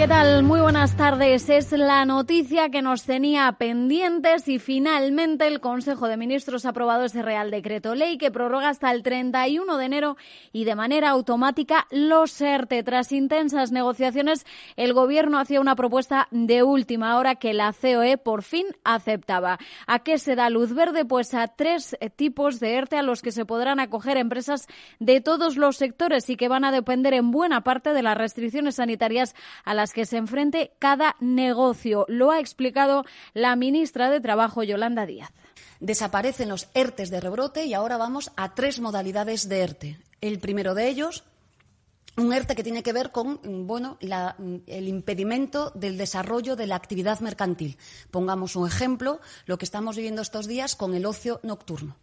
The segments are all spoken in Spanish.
¿Qué tal? Muy buenas tardes. Es la noticia que nos tenía pendientes y finalmente el Consejo de Ministros ha aprobado ese Real Decreto Ley que prorroga hasta el 31 de enero y de manera automática los ERTE. Tras intensas negociaciones, el Gobierno hacía una propuesta de última hora que la COE por fin aceptaba. ¿A qué se da luz verde? Pues a tres tipos de ERTE a los que se podrán acoger empresas de todos los sectores y que van a depender en buena parte de las restricciones sanitarias a las que se enfrente cada negocio. Lo ha explicado la ministra de Trabajo, Yolanda Díaz. Desaparecen los ERTES de rebrote y ahora vamos a tres modalidades de ERTE. El primero de ellos, un ERTE que tiene que ver con bueno, el impedimento del desarrollo de la actividad mercantil. Pongamos un ejemplo, lo que estamos viviendo estos días con el ocio nocturno.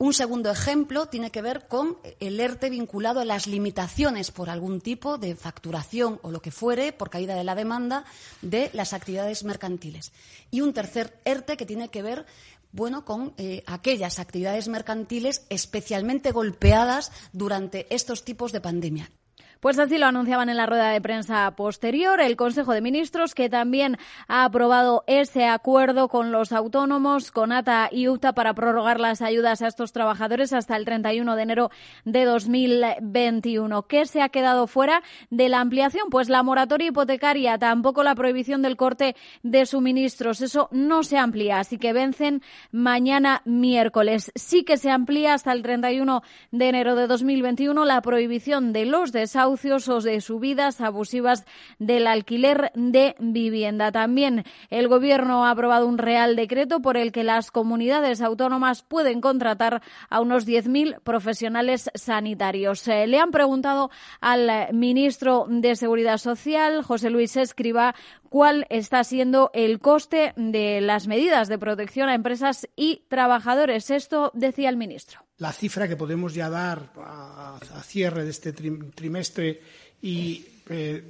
Un segundo ejemplo tiene que ver con el ERTE vinculado a las limitaciones por algún tipo de facturación o lo que fuere, por caída de la demanda, de las actividades mercantiles. Y un tercer ERTE que tiene que ver bueno, con eh, aquellas actividades mercantiles especialmente golpeadas durante estos tipos de pandemia. Pues así lo anunciaban en la rueda de prensa posterior el Consejo de Ministros, que también ha aprobado ese acuerdo con los autónomos, con ATA y UTA, para prorrogar las ayudas a estos trabajadores hasta el 31 de enero de 2021. ¿Qué se ha quedado fuera de la ampliación? Pues la moratoria hipotecaria, tampoco la prohibición del corte de suministros. Eso no se amplía, así que vencen mañana miércoles. Sí que se amplía hasta el 31 de enero de 2021 la prohibición de los desahucios o de subidas abusivas del alquiler de vivienda. También el Gobierno ha aprobado un Real Decreto por el que las comunidades autónomas pueden contratar a unos 10.000 profesionales sanitarios. Eh, le han preguntado al ministro de Seguridad Social, José Luis Escriba, cuál está siendo el coste de las medidas de protección a empresas y trabajadores. Esto decía el ministro. La cifra que podemos ya dar a, cierre de este trimestre y eh,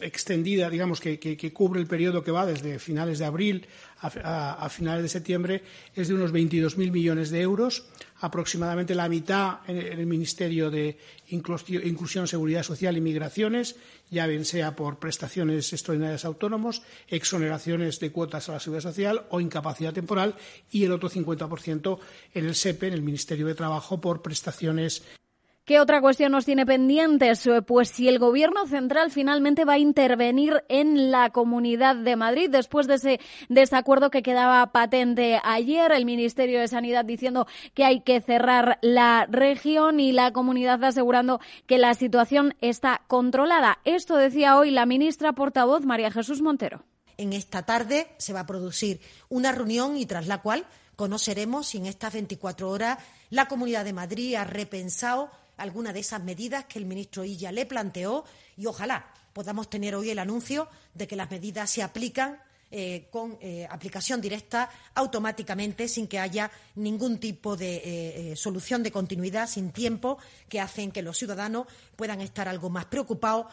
extendida, digamos, que, cubre el periodo que va desde finales de abril a, finales de septiembre, es de unos 22.000 millones de euros, aproximadamente la mitad en, el Ministerio de Inclusión, Seguridad Social y Migraciones, ya bien sea por prestaciones extraordinarias autónomos, exoneraciones de cuotas a la seguridad social o incapacidad temporal, y el otro 50% en el SEPE, en el Ministerio de Trabajo, por prestaciones ¿Qué otra cuestión nos tiene pendientes? Eh, pues si el Gobierno central finalmente va a intervenir en la Comunidad de Madrid después de ese desacuerdo que quedaba patente ayer, el Ministerio de Sanidad diciendo que hay que cerrar la región y la comunidad asegurando que la situación está controlada. Esto decía hoy la ministra portavoz María Jesús Montero. En esta tarde se va a producir una reunión y tras la cual conoceremos si en estas 24 horas la Comunidad de Madrid ha repensado alguna de esas medidas que el ministro Illa le planteó y ojalá podamos tener hoy el anuncio de que las medidas se aplican eh, con eh, aplicación directa automáticamente sin que haya ningún tipo de eh, solución de continuidad sin tiempo que hacen que los ciudadanos puedan estar algo más preocupados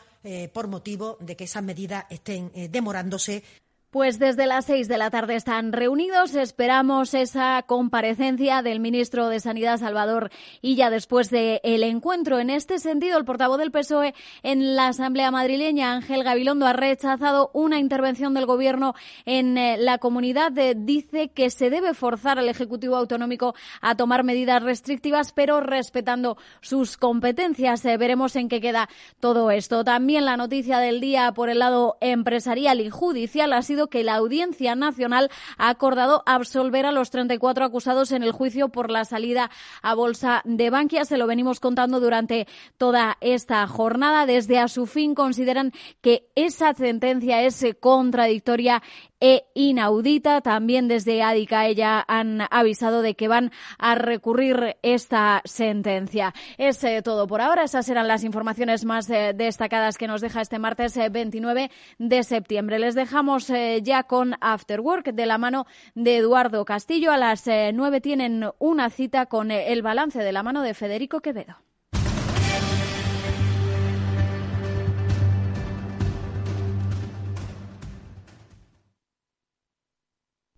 por motivo de que esas medidas estén demorándose. Pues desde las seis de la tarde están reunidos. Esperamos esa comparecencia del ministro de Sanidad, Salvador y ya después del encuentro. En este sentido, el portavoz del PSOE en la Asamblea madrileña, Ángel Gabilondo, ha rechazado una intervención del Gobierno en eh, la comunidad. dice que se debe forzar al Ejecutivo Autonómico a tomar medidas restrictivas, pero respetando sus competencias. Eh, veremos en qué queda todo esto. También la noticia del día por el lado empresarial y judicial ha sido que la Audiencia Nacional ha acordado absolver a los 34 acusados en el juicio por la salida a bolsa de Bankia. Se lo venimos contando durante toda esta jornada. Desde a su fin consideran que esa sentencia es contradictoria e inaudita. También desde Ádica ella han avisado de que van a recurrir esta sentencia. Es eh, todo por ahora. Esas eran las informaciones más eh, destacadas que nos deja este martes 29 eh, de septiembre. Les dejamos ya con After Work de la mano de Eduardo Castillo. A las nueve tienen una cita con el balance de la mano de Federico Quevedo.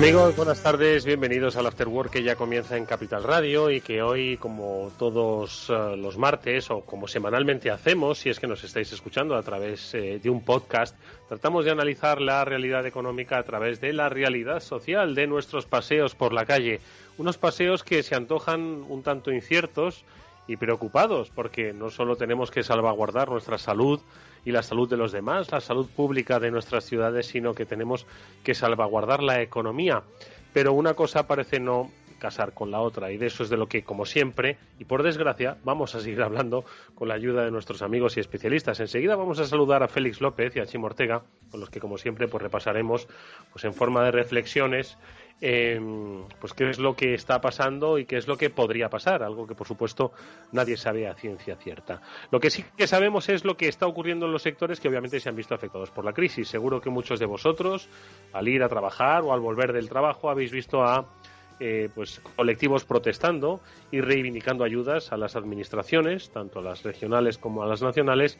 Amigos, buenas tardes, bienvenidos al After Work que ya comienza en Capital Radio y que hoy, como todos eh, los martes o como semanalmente hacemos, si es que nos estáis escuchando a través eh, de un podcast, tratamos de analizar la realidad económica a través de la realidad social de nuestros paseos por la calle. Unos paseos que se antojan un tanto inciertos y preocupados porque no solo tenemos que salvaguardar nuestra salud, y la salud de los demás, la salud pública de nuestras ciudades, sino que tenemos que salvaguardar la economía. Pero una cosa parece no casar con la otra y de eso es de lo que, como siempre, y por desgracia, vamos a seguir hablando con la ayuda de nuestros amigos y especialistas. Enseguida vamos a saludar a Félix López y a Chimo Ortega, con los que, como siempre, pues repasaremos pues en forma de reflexiones eh, pues qué es lo que está pasando y qué es lo que podría pasar, algo que por supuesto nadie sabe a ciencia cierta. Lo que sí que sabemos es lo que está ocurriendo en los sectores que obviamente se han visto afectados por la crisis. Seguro que muchos de vosotros, al ir a trabajar o al volver del trabajo, habéis visto a eh, pues colectivos protestando y reivindicando ayudas a las administraciones, tanto a las regionales como a las nacionales,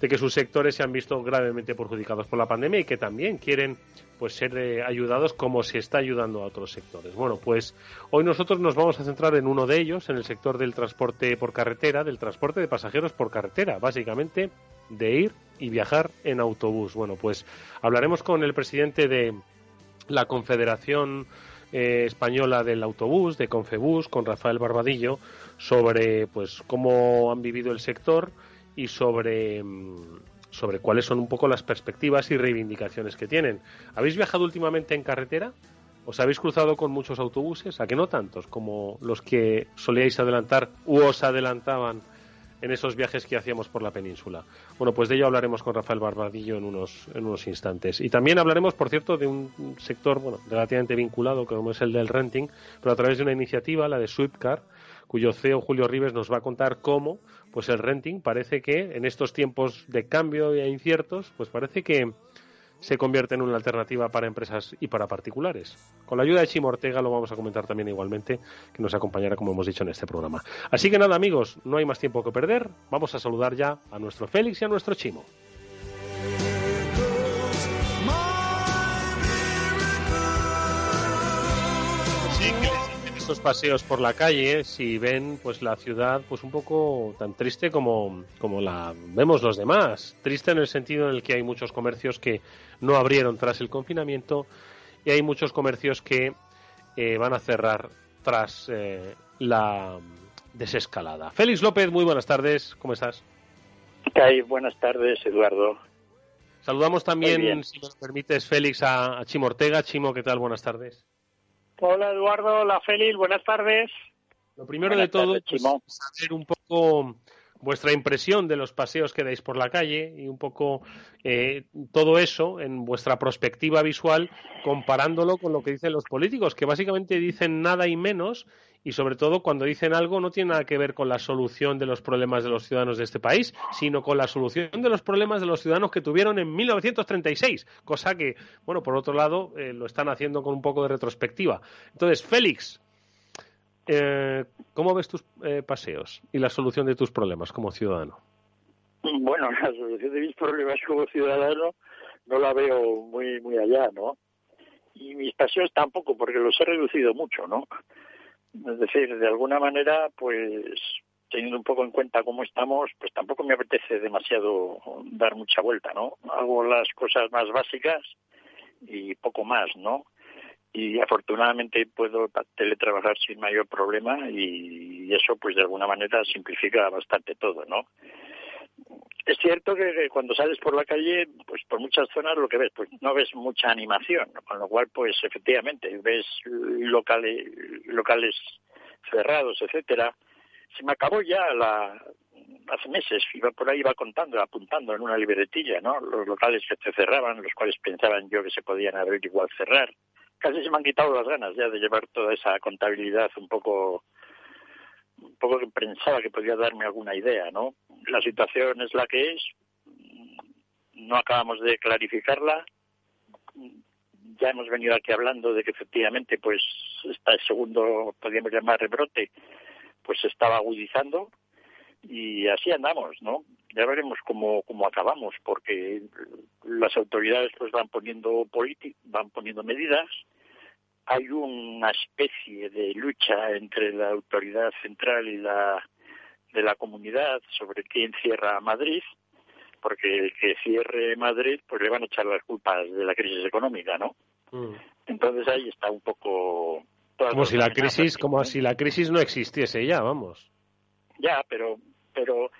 de que sus sectores se han visto gravemente perjudicados por la pandemia y que también quieren pues ser eh, ayudados como se está ayudando a otros sectores. Bueno, pues hoy nosotros nos vamos a centrar en uno de ellos, en el sector del transporte por carretera, del transporte de pasajeros por carretera, básicamente de ir y viajar en autobús. Bueno, pues hablaremos con el presidente de la Confederación eh, española del autobús, de Confebus, con Rafael Barbadillo, sobre pues cómo han vivido el sector y sobre, mm, sobre cuáles son un poco las perspectivas y reivindicaciones que tienen. ¿Habéis viajado últimamente en carretera? ¿Os habéis cruzado con muchos autobuses? ¿A que no tantos como los que solíais adelantar u os adelantaban en esos viajes que hacíamos por la península. Bueno, pues de ello hablaremos con Rafael Barbadillo en unos, en unos instantes. Y también hablaremos, por cierto, de un sector bueno, relativamente vinculado, como es el del renting, pero a través de una iniciativa, la de Swiftcar, cuyo CEO Julio Rives nos va a contar cómo pues el renting parece que en estos tiempos de cambio e inciertos, pues parece que se convierte en una alternativa para empresas y para particulares. Con la ayuda de Chimo Ortega lo vamos a comentar también igualmente, que nos acompañará como hemos dicho en este programa. Así que nada amigos, no hay más tiempo que perder, vamos a saludar ya a nuestro Félix y a nuestro Chimo. Estos paseos por la calle, si ven pues la ciudad pues un poco tan triste como, como la vemos los demás. Triste en el sentido en el que hay muchos comercios que no abrieron tras el confinamiento y hay muchos comercios que eh, van a cerrar tras eh, la desescalada. Félix López, muy buenas tardes, ¿cómo estás? ¿Qué Buenas tardes, Eduardo. Saludamos también, si nos permites, Félix, a, a Chimo Ortega. Chimo, ¿qué tal? Buenas tardes. Hola Eduardo, hola Félix, buenas tardes. Lo primero de todo, es pues, saber un poco vuestra impresión de los paseos que dais por la calle y un poco eh, todo eso en vuestra perspectiva visual comparándolo con lo que dicen los políticos, que básicamente dicen nada y menos y sobre todo cuando dicen algo no tiene nada que ver con la solución de los problemas de los ciudadanos de este país, sino con la solución de los problemas de los ciudadanos que tuvieron en 1936, cosa que, bueno, por otro lado, eh, lo están haciendo con un poco de retrospectiva. Entonces, Félix, eh, ¿cómo ves tus eh, paseos y la solución de tus problemas como ciudadano? Bueno, la solución de mis problemas como ciudadano no la veo muy muy allá, ¿no? Y mis paseos tampoco, porque los he reducido mucho, ¿no? Es decir, de alguna manera, pues teniendo un poco en cuenta cómo estamos, pues tampoco me apetece demasiado dar mucha vuelta, ¿no? Hago las cosas más básicas y poco más, ¿no? y afortunadamente puedo teletrabajar sin mayor problema y eso pues de alguna manera simplifica bastante todo, ¿no? Es cierto que cuando sales por la calle, pues por muchas zonas lo que ves, pues no ves mucha animación, con lo cual pues efectivamente ves locales, locales cerrados, etcétera. Se me acabó ya la, hace meses, iba por ahí, iba contando, apuntando en una libretilla, ¿no? Los locales que se cerraban, los cuales pensaban yo que se podían abrir igual cerrar. Casi se me han quitado las ganas ya de llevar toda esa contabilidad un poco, un poco que pensaba que podía darme alguna idea, ¿no? La situación es la que es, no acabamos de clarificarla, ya hemos venido aquí hablando de que efectivamente pues este segundo, podríamos llamar rebrote, pues se estaba agudizando, y así andamos, ¿no? Ya veremos cómo, cómo acabamos, porque las autoridades pues van poniendo van poniendo medidas. Hay una especie de lucha entre la autoridad central y la de la comunidad sobre quién cierra Madrid, porque el que cierre Madrid pues le van a echar las culpas de la crisis económica, ¿no? Mm. Entonces ahí está un poco como si la crisis, como si la crisis no existiese ya, vamos. Ya, pero pero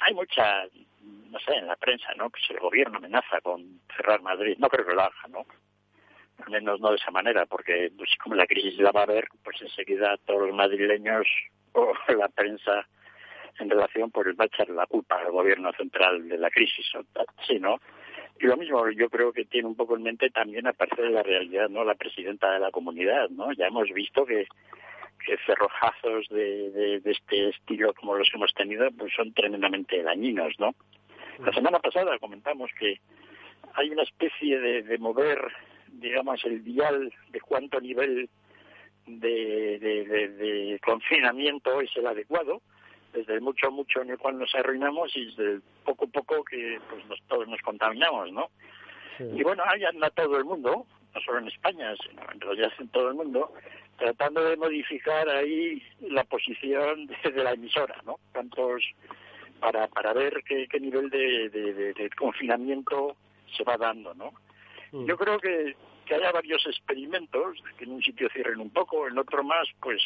hay mucha, no sé, en la prensa, ¿no? Que si el gobierno amenaza con cerrar Madrid, no creo que lo haga, ¿no? Al menos no de esa manera, porque pues, como la crisis la va a ver, pues enseguida todos los madrileños o la prensa en relación pues va a echar la culpa al gobierno central de la crisis, sí, ¿no? Y lo mismo yo creo que tiene un poco en mente también aparte de la realidad, ¿no? La presidenta de la comunidad, ¿no? Ya hemos visto que que cerrojazos de, de, este estilo como los que hemos tenido pues son tremendamente dañinos, ¿no? La semana pasada comentamos que hay una especie de, de mover, digamos, el dial de cuánto nivel de, de, confinamiento es el adecuado, desde mucho mucho en el cual nos arruinamos y desde poco poco que pues nos, todos nos contaminamos, ¿no? Y bueno, ahí anda todo el mundo, no solo en España, sino en realidad en todo el mundo, tratando de modificar ahí la posición de, la emisora, ¿no? Tantos para para ver qué, qué nivel de, de, confinamiento se va dando, ¿no? Mm. Yo creo que que haya varios experimentos, que en un sitio cierren un poco, en otro más, pues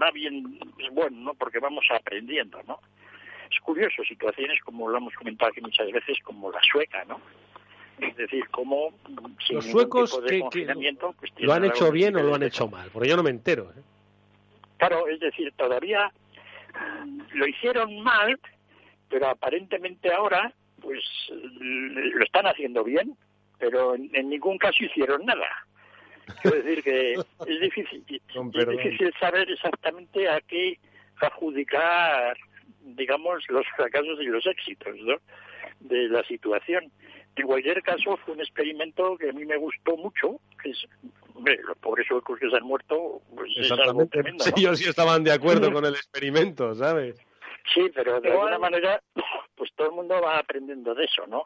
va bien, es bueno, ¿no? Porque vamos aprendiendo, ¿no? Es curioso, situaciones como lo hemos comentado aquí muchas veces, como la sueca, ¿no? Es decir, cómo los suecos que, pues, lo han hecho bien o lo han hecho mal, porque yo no me entero. ¿eh? Claro, es decir, todavía mm, lo hicieron mal, pero aparentemente ahora pues lo están haciendo bien, pero en, ningún caso hicieron nada. Quiero decir que es difícil, es difícil saber exactamente a qué adjudicar, digamos, los fracasos y los éxitos ¿no? de la situación. En cualquier caso, fue un experimento que a mí me gustó mucho, que es, hombre, los pobres suecos que se han muerto, pues Exactamente. Es ellos sí estaban de acuerdo con el experimento, ¿sabes? Sí, pero de alguna manera, pues todo el mundo va aprendiendo de eso, ¿no?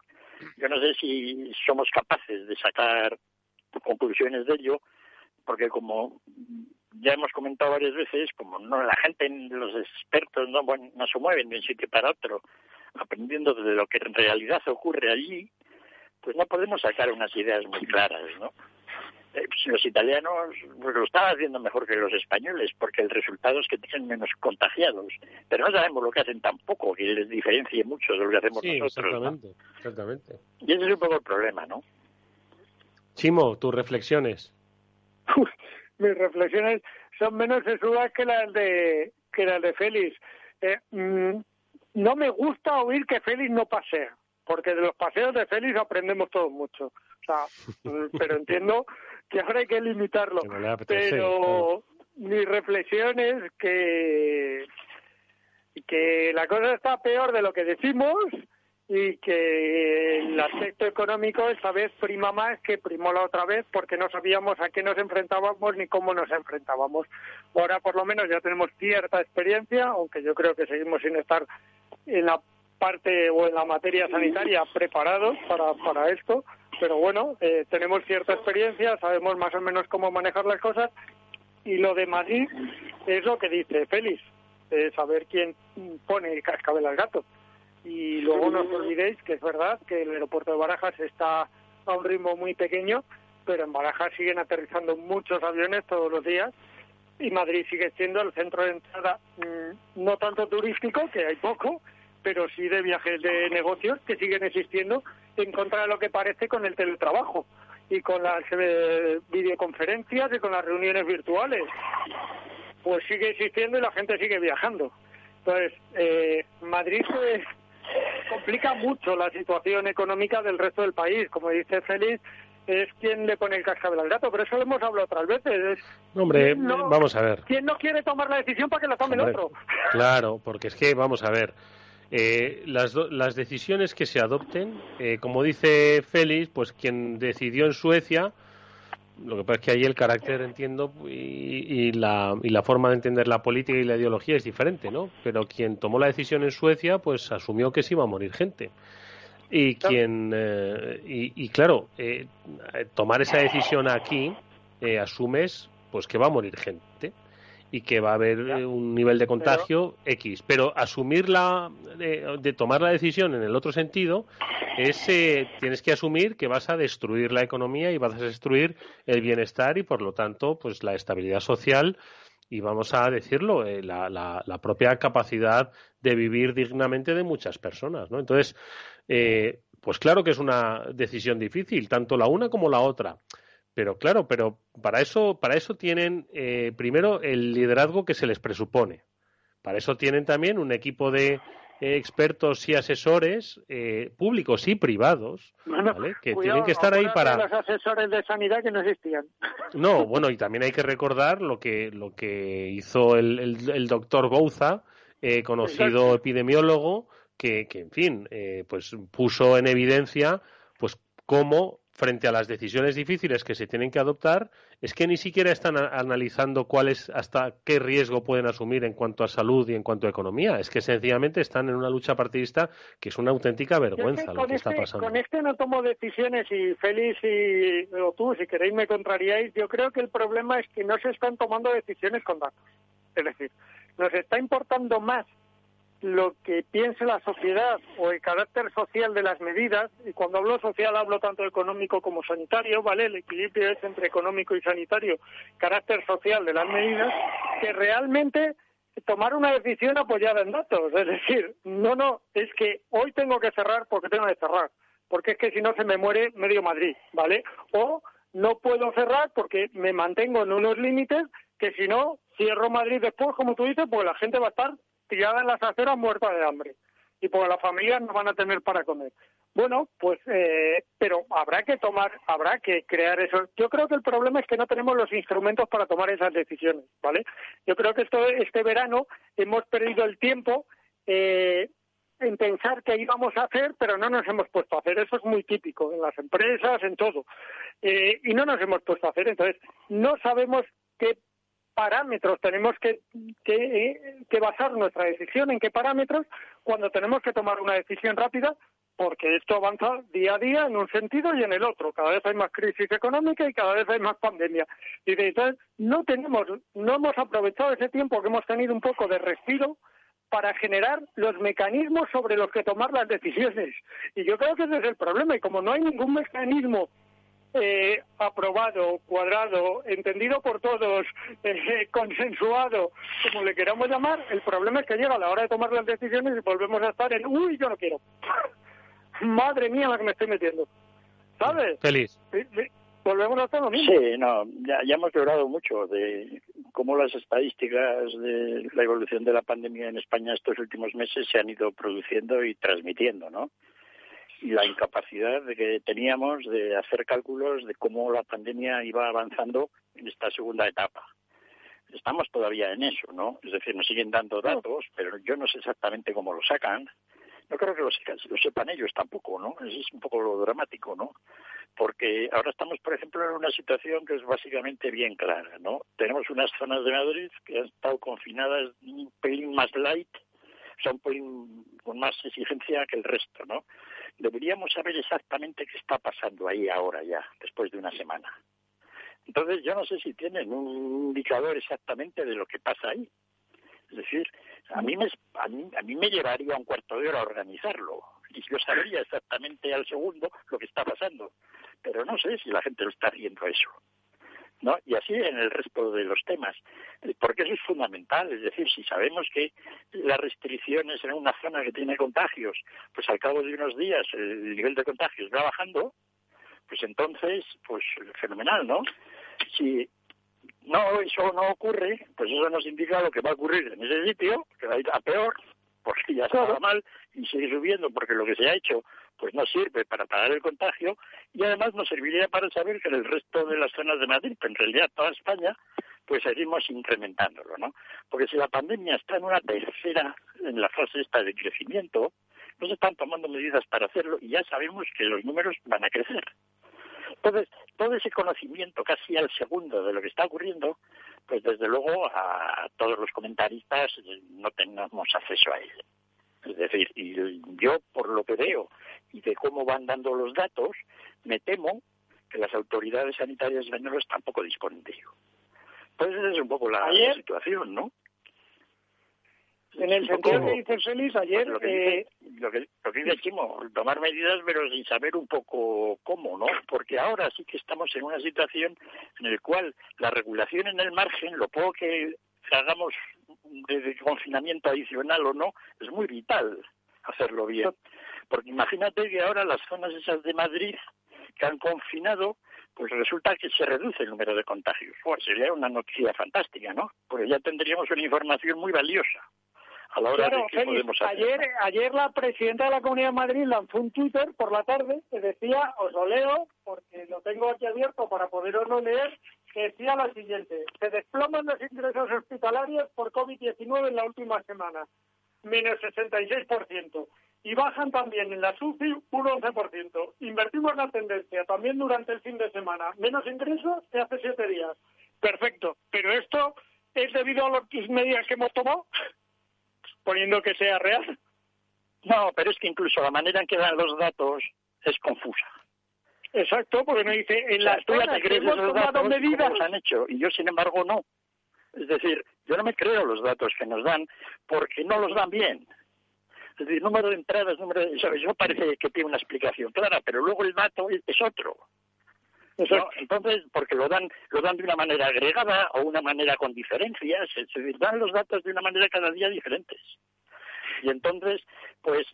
Yo no sé si somos capaces de sacar conclusiones de ello, porque como ya hemos comentado varias veces, como no la gente, los expertos no, bueno, no se mueven de un sitio para otro, aprendiendo de lo que en realidad ocurre allí, pues no podemos sacar unas ideas muy claras, ¿no? Eh, pues los italianos pues, lo están haciendo mejor que los españoles, porque el resultado es que tienen menos contagiados. Pero no sabemos lo que hacen tampoco, que les diferencie mucho de lo que hacemos nosotros. Exactamente, exactamente. Y ese es un poco el problema, ¿no? Chimo, tus reflexiones. mis reflexiones son menos sesudas que las de que las de Félix. Eh, mm, no me gusta oír que Félix no pasea porque de los paseos de Félix aprendemos todos mucho. O sea, pero entiendo que ahora hay que limitarlo. pero mi reflexión es que, que la cosa está peor de lo que decimos y que el aspecto económico esta vez prima más que primó la otra vez porque no sabíamos a qué nos enfrentábamos ni cómo nos enfrentábamos. Ahora por lo menos ya tenemos cierta experiencia, aunque yo creo que seguimos sin estar en la parte o en la materia sanitaria preparados para, para esto, pero bueno, eh, tenemos cierta experiencia, sabemos más o menos cómo manejar las cosas y lo de Madrid es lo que dice Félix, saber quién pone el cascabel al gato. Y luego no os olvidéis que es verdad que el aeropuerto de Barajas está a un ritmo muy pequeño pero en Barajas siguen aterrizando muchos aviones todos los días y Madrid sigue siendo el centro de entrada mm, no tanto turístico, que hay poco, pero sí de viajes de negocios que siguen existiendo en contra de lo que parece con el teletrabajo y con las eh, videoconferencias y con las reuniones virtuales. Pues sigue existiendo y la gente sigue viajando. Entonces, eh, Madrid se complica mucho la situación económica del resto del país. Como dice Félix, es quien le pone el cascabel al gato, pero eso lo hemos hablado otras veces. hombre, vamos a ver. ¿Quién no quiere tomar la decisión para que la tome el otro? Claro, porque es que, vamos a ver, eh, las, las decisiones que se adopten, eh, como dice Félix, pues quien decidió en Suecia, lo que pasa es que ahí el carácter, entiendo, y, la, y la forma de entender la política y la ideología es diferente, ¿no? Pero quien tomó la decisión en Suecia, pues asumió que se iba a morir gente. Y quien, eh, y, claro, eh, tomar esa decisión aquí, eh, asumes pues que va a morir gente y que va a haber un nivel de contagio X. Pero asumirla, de, tomar la decisión en el otro sentido, es tienes que asumir que vas a destruir la economía y vas a destruir el bienestar y, por lo tanto, pues la estabilidad social y vamos a decirlo, la, la, la propia capacidad de vivir dignamente de muchas personas, ¿no? Entonces, eh, pues claro que es una decisión difícil, tanto la una como la otra. Pero claro, pero para eso, para eso tienen eh, primero el liderazgo que se les presupone. Para eso tienen también un equipo de eh, expertos y asesores públicos y privados que tienen que estar ahí para los asesores de sanidad que no existían. No bueno y también hay que recordar lo que lo que hizo el, el, doctor Gouza conocido epidemiólogo que, en fin, eh, pues puso en evidencia pues cómo frente a las decisiones difíciles que se tienen que adoptar es que ni siquiera están analizando cuáles hasta qué riesgo pueden asumir en cuanto a salud y en cuanto a economía. Es que sencillamente están en una lucha partidista que es una auténtica vergüenza lo que está este, pasando. con este no tomo decisiones y Félix y o tú si queréis me contrariáis. Yo creo que el problema es que no se están tomando decisiones con datos. Es decir nos está importando más lo que piense la sociedad o el carácter social de las medidas, y cuando hablo social hablo tanto económico como sanitario, ¿vale? El equilibrio es entre económico y sanitario, carácter social de las medidas, que realmente tomar una decisión apoyada en datos. Es decir, no, no, es que hoy tengo que cerrar porque tengo que cerrar, porque es que si no se me muere medio Madrid, ¿vale? O no puedo cerrar porque me mantengo en unos límites que si no cierro Madrid después, como tú dices, pues la gente va a estar tirada en las aceras muerta de hambre y porque las familias no van a tener para comer. Bueno, pues, eh, pero habrá que tomar, habrá que crear eso. Yo creo que el problema es que no tenemos los instrumentos para tomar esas decisiones, ¿vale? Yo creo que esto, este verano hemos perdido el tiempo eh, en pensar qué íbamos a hacer, pero no nos hemos puesto a hacer. Eso es muy típico en las empresas, en todo. Eh, y no nos hemos puesto a hacer. Entonces, no sabemos qué parámetros tenemos que, que, basar nuestra decisión, en qué parámetros, cuando tenemos que tomar una decisión rápida, porque esto avanza día a día en un sentido y en el otro. Cada vez hay más crisis económica y cada vez hay más pandemia. Y entonces no tenemos, no hemos aprovechado ese tiempo que hemos tenido un poco de respiro para generar los mecanismos sobre los que tomar las decisiones. Y yo creo que ese es el problema. Y como no hay ningún mecanismo eh, aprobado, cuadrado, entendido por todos, eh, consensuado, como le queramos llamar, el problema es que llega a la hora de tomar las decisiones y volvemos a estar en, uy, yo no quiero. Madre mía la que me estoy metiendo. ¿Sabes? Feliz. Volvemos a estar lo mismo. Sí, no, ya, ya hemos hablado mucho de cómo las estadísticas de la evolución de la pandemia en España estos últimos meses se han ido produciendo y transmitiendo, ¿no? Y la incapacidad de que teníamos de hacer cálculos de cómo la pandemia iba avanzando en esta segunda etapa. Estamos todavía en eso, ¿no? Es decir, nos siguen dando datos, pero yo no sé exactamente cómo lo sacan. No creo que lo, sepan, lo sepan ellos tampoco, ¿no? Es un poco lo dramático, ¿no? Porque ahora estamos, por ejemplo, en una situación que es básicamente bien clara, ¿no? Tenemos unas zonas de Madrid que han estado confinadas un pelín más light, son un pelín con más exigencia que el resto, ¿no? Deberíamos saber exactamente qué está pasando ahí ahora ya, después de una semana. Entonces, yo no sé si tienen un indicador exactamente de lo que pasa ahí. Es decir, a mí me, a mí, me llevaría un cuarto de hora organizarlo. Y yo sabría exactamente al segundo lo que está pasando. Pero no sé si la gente lo está haciendo eso. ¿No? Y así en el resto de los temas, porque eso es fundamental, es decir, si sabemos que las restricciones en una zona que tiene contagios, pues al cabo de unos días el nivel de contagios va bajando, pues entonces, pues fenomenal, ¿no? Si no eso no ocurre, pues eso nos indica lo que va a ocurrir en ese sitio, que va a ir a peor, porque ya estaba mal y sigue subiendo porque lo que se ha hecho pues no sirve para pagar el contagio y además nos serviría para saber que en el resto de las zonas de Madrid, en realidad toda España, pues seguimos incrementándolo, ¿no? Porque si la pandemia está en una tercera, en la fase esta de crecimiento, no se están tomando medidas para hacerlo y ya sabemos que los números van a crecer. Entonces, todo ese conocimiento casi al segundo de lo que está ocurriendo, pues desde luego a todos los comentaristas no tenemos acceso a él. Es decir, y yo por lo que veo y de cómo van dando los datos, me temo que las autoridades sanitarias españolas tampoco disponen de ello. Pues esa es un poco la situación, ¿no? En el sentido que dice Félix, ayer... Lo que, dice, lo, que, dice Chimo, tomar medidas pero sin saber un poco cómo, ¿no? Porque ahora sí que estamos en una situación en la cual la regulación en el margen, lo poco que hagamos de, confinamiento adicional o no, es muy vital hacerlo bien. Porque imagínate que ahora las zonas esas de Madrid que han confinado, pues resulta que se reduce el número de contagios. Pues sería una noticia fantástica, ¿no? Porque ya tendríamos una información muy valiosa Ayer, ayer la presidenta de la Comunidad de Madrid lanzó un Twitter por la tarde que decía, os lo leo porque lo tengo aquí abierto para poderoslo leer, que decía lo siguiente, se desploman los ingresos hospitalarios por COVID-19 en la última semana, menos 66%, y bajan también en la SUFI un 11%. Invertimos la tendencia también durante el fin de semana, menos ingresos que hace siete días. Perfecto, pero esto es debido a las medidas que hemos tomado poniendo que sea real. No, pero es que incluso la manera en que dan los datos es confusa. Exacto, porque no dice en las tú te crees hemos los datos medidas han hecho y yo sin embargo no. Es decir, yo no me creo los datos que nos dan porque no los dan bien. Decir, número de entradas, número de... Eso parece que tiene una explicación clara, pero luego el dato es otro. Entonces, porque lo dan, lo dan de una manera agregada o una manera con diferencias, se dan los datos de una manera cada día diferentes. Y entonces, pues,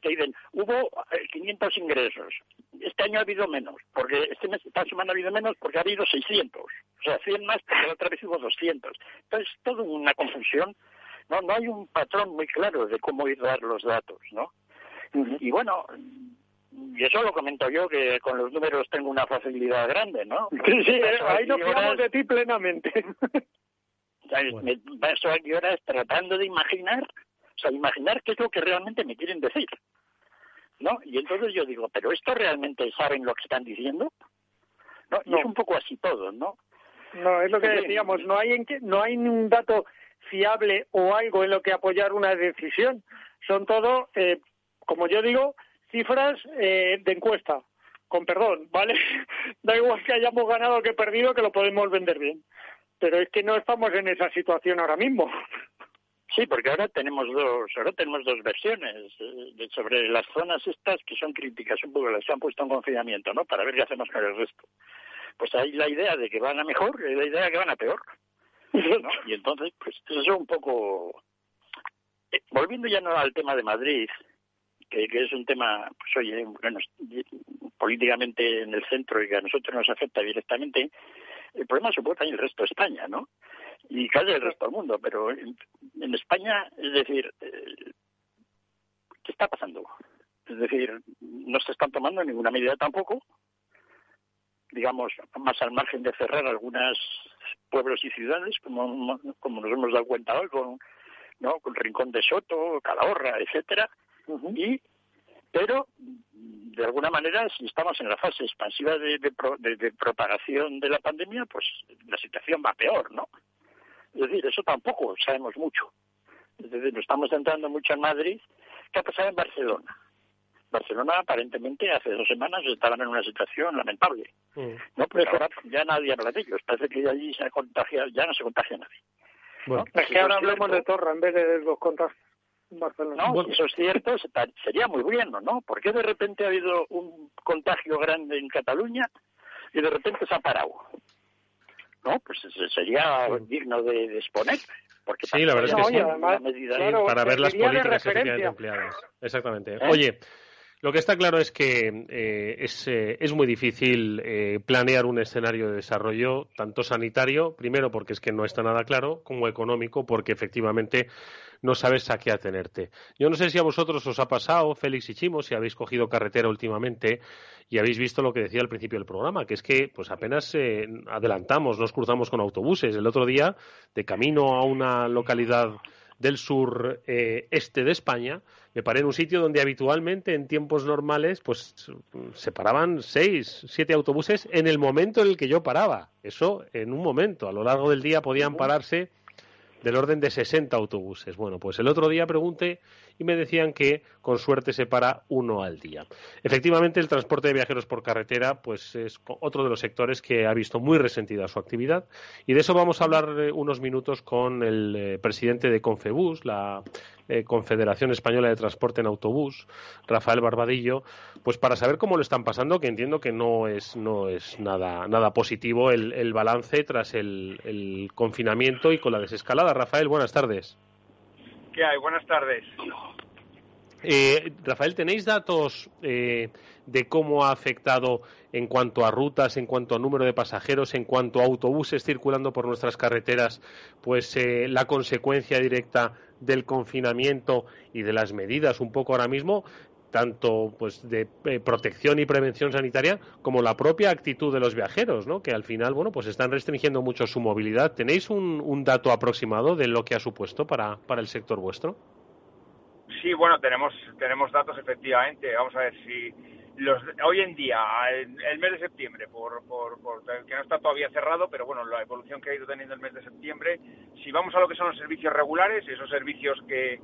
te dicen, hubo 500 eh, ingresos. Este año ha habido menos, porque este mes, esta semana ha habido menos porque ha habido 600. O sea, 100 más porque la otra vez hubo 200. Entonces, todo una confusión. No, no hay un patrón muy claro de cómo ir a dar los datos, ¿no? Y bueno, y eso lo comento yo, que con los números tengo una facilidad grande, ¿no? Sí, sí, ahí nos fiamos de ti plenamente. Me paso aquí horas tratando de imaginar, o sea, imaginar qué es lo que realmente me quieren decir, ¿no? Y entonces yo digo, ¿pero esto realmente saben lo que están diciendo? No, y es un poco así todo, ¿no? No, es lo que decíamos, no hay, en no hay un dato fiable o algo en lo que apoyar una decisión. Son todo, eh, como yo digo, cifras eh, de encuesta, con perdón, ¿vale? da igual que hayamos ganado o que perdido, que lo podemos vender bien. Pero es que no estamos en esa situación ahora mismo. Sí, porque ahora tenemos dos, ahora tenemos dos versiones eh, sobre las zonas estas que son críticas, un poco las han puesto en confinamiento, ¿no? Para ver qué hacemos con el resto. Pues hay la idea de que van a mejor y la idea de que van a peor. Y entonces, pues eso es un poco... Eh, volviendo ya no al tema de Madrid, que, es un tema, pues oye, bueno, políticamente en el centro y que a nosotros nos afecta directamente, el problema supuesta en el resto de España, ¿no? Y casi el resto del mundo, pero en, España, es decir, eh, ¿qué está pasando? Es decir, no se están tomando ninguna medida tampoco, digamos, más al margen de cerrar algunos pueblos y ciudades, como, como nos hemos dado cuenta hoy, con, ¿no? con Rincón de Soto, Calahorra, etcétera, y pero de alguna manera si estamos en la fase expansiva de, de, propagación de la pandemia pues la situación va peor no es decir eso tampoco sabemos mucho. Es decir nos estamos centrando mucho en Madrid. Qué ha pasado en Barcelona Barcelona aparentemente hace dos semanas estaban en una situación lamentable mm. no pues ahora ya nadie habla de ellos parece que allí se contagia ya no se contagia nadie es que ahora hablamos de Torra en vez de los contagios No, eso es cierto, sería muy bueno, ¿no? ¿Por qué de repente ha habido un contagio grande en Cataluña y de repente se ha parado? ¿No? Pues sería digno de, exponer. Porque sí, la verdad es que sí. para ver las políticas de empleados. Exactamente. Oye, lo que está claro es que eh, es, eh, es, muy difícil eh, planear un escenario de desarrollo, tanto sanitario, primero porque es que no está nada claro, como económico, porque efectivamente no sabes a qué atenerte. Yo no sé si a vosotros os ha pasado, Félix y Chimo, si habéis cogido carretera últimamente y habéis visto lo que decía al principio del programa, que es que pues apenas adelantamos, nos cruzamos con autobuses. El otro día, de camino a una localidad del sur este de España, me paré en un sitio donde habitualmente en tiempos normales pues se paraban seis, siete autobuses en el momento en el que yo paraba. Eso en un momento. A lo largo del día podían pararse del orden de 60 autobuses. Bueno, pues el otro día pregunté y me decían que con suerte se para uno al día. Efectivamente, el transporte de viajeros por carretera pues es otro de los sectores que ha visto muy resentida su actividad y de eso vamos a hablar eh, unos minutos con el eh, presidente de Confebus, la eh, Confederación Española de Transporte en Autobús, Rafael Barbadillo, pues para saber cómo lo están pasando, que entiendo que no es, no es nada, nada positivo el, balance tras el confinamiento y con la desescalada. Rafael, buenas tardes. Buenas tardes. Eh, Rafael, ¿tenéis datos eh, de cómo ha afectado en cuanto a rutas, en cuanto a número de pasajeros, en cuanto a autobuses circulando por nuestras carreteras, pues eh, la consecuencia directa del confinamiento y de las medidas un poco ahora mismo? Tanto pues de protección y prevención sanitaria como la propia actitud de los viajeros, ¿no? Que al final, bueno, pues están restringiendo mucho su movilidad. ¿Tenéis un, un dato aproximado de lo que ha supuesto para, para el sector vuestro? Sí, bueno, tenemos tenemos datos efectivamente. Vamos a ver si los, hoy en día, el, mes de septiembre, por, por, que no está todavía cerrado, pero bueno, la evolución que ha ido teniendo el mes de septiembre, si vamos a lo que son los servicios regulares, esos servicios que,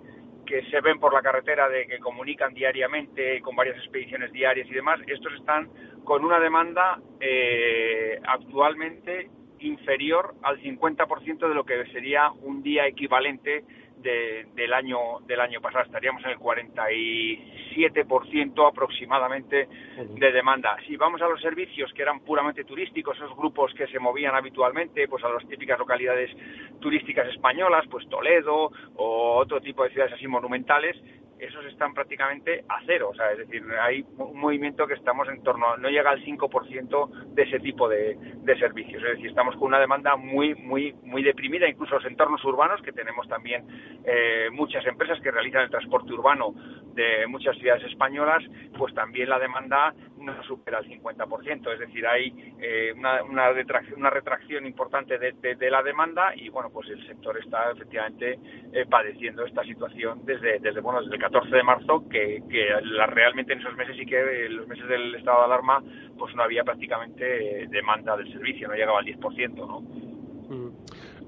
que se ven por la carretera de que comunican diariamente con varias expediciones diarias y demás, estos están con una demanda eh, actualmente inferior al 50% de lo que sería un día equivalente del año del año pasado estaríamos en el 47% aproximadamente de demanda. Si vamos a los servicios que eran puramente turísticos, esos grupos que se movían habitualmente, pues a las típicas localidades turísticas españolas, pues Toledo o otro tipo de ciudades así monumentales, esos están prácticamente a cero, o sea, es decir, hay un movimiento que estamos en torno, no llega al 5% de ese tipo de, servicios, es decir, estamos con una demanda muy, muy, muy deprimida, incluso los entornos urbanos, que tenemos también eh, muchas empresas que realizan el transporte urbano de muchas ciudades españolas, pues también la demanda no supera el 50%, es decir, hay eh, una, una, retracción, importante de, la demanda y, bueno, pues el sector está efectivamente eh, padeciendo esta situación desde, desde, bueno, desde el 14 de marzo, que, que la, realmente en esos meses y que en los meses del estado de alarma, pues no había prácticamente demanda del servicio, no llegaba al 10%, ¿no? Mm.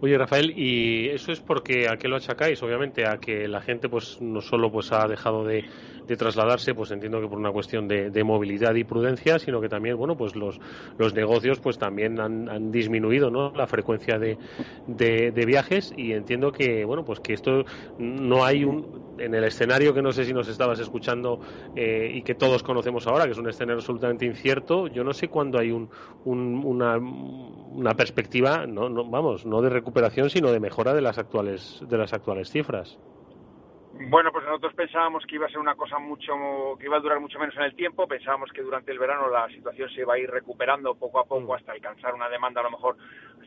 Oye, Rafael, ¿y eso es porque a qué lo achacáis? Obviamente a que la gente pues no solo pues ha dejado de, de trasladarse, pues entiendo que por una cuestión de, de, movilidad y prudencia, sino que también, bueno, pues los, los negocios pues también han, han disminuido, ¿no? La frecuencia de, de, viajes y entiendo que, bueno, pues que esto no hay un, en el escenario que no sé si nos estabas escuchando eh, y que todos conocemos ahora, que es un escenario absolutamente incierto, yo no sé cuándo hay un, un, una, una perspectiva, no, no, vamos, no de recuperación, sino de mejora de las actuales, de las actuales cifras. Bueno, pues nosotros pensábamos que iba a ser una cosa mucho, que iba a durar mucho menos en el tiempo. Pensábamos que durante el verano la situación se iba a ir recuperando poco a poco mm. hasta alcanzar una demanda a lo mejor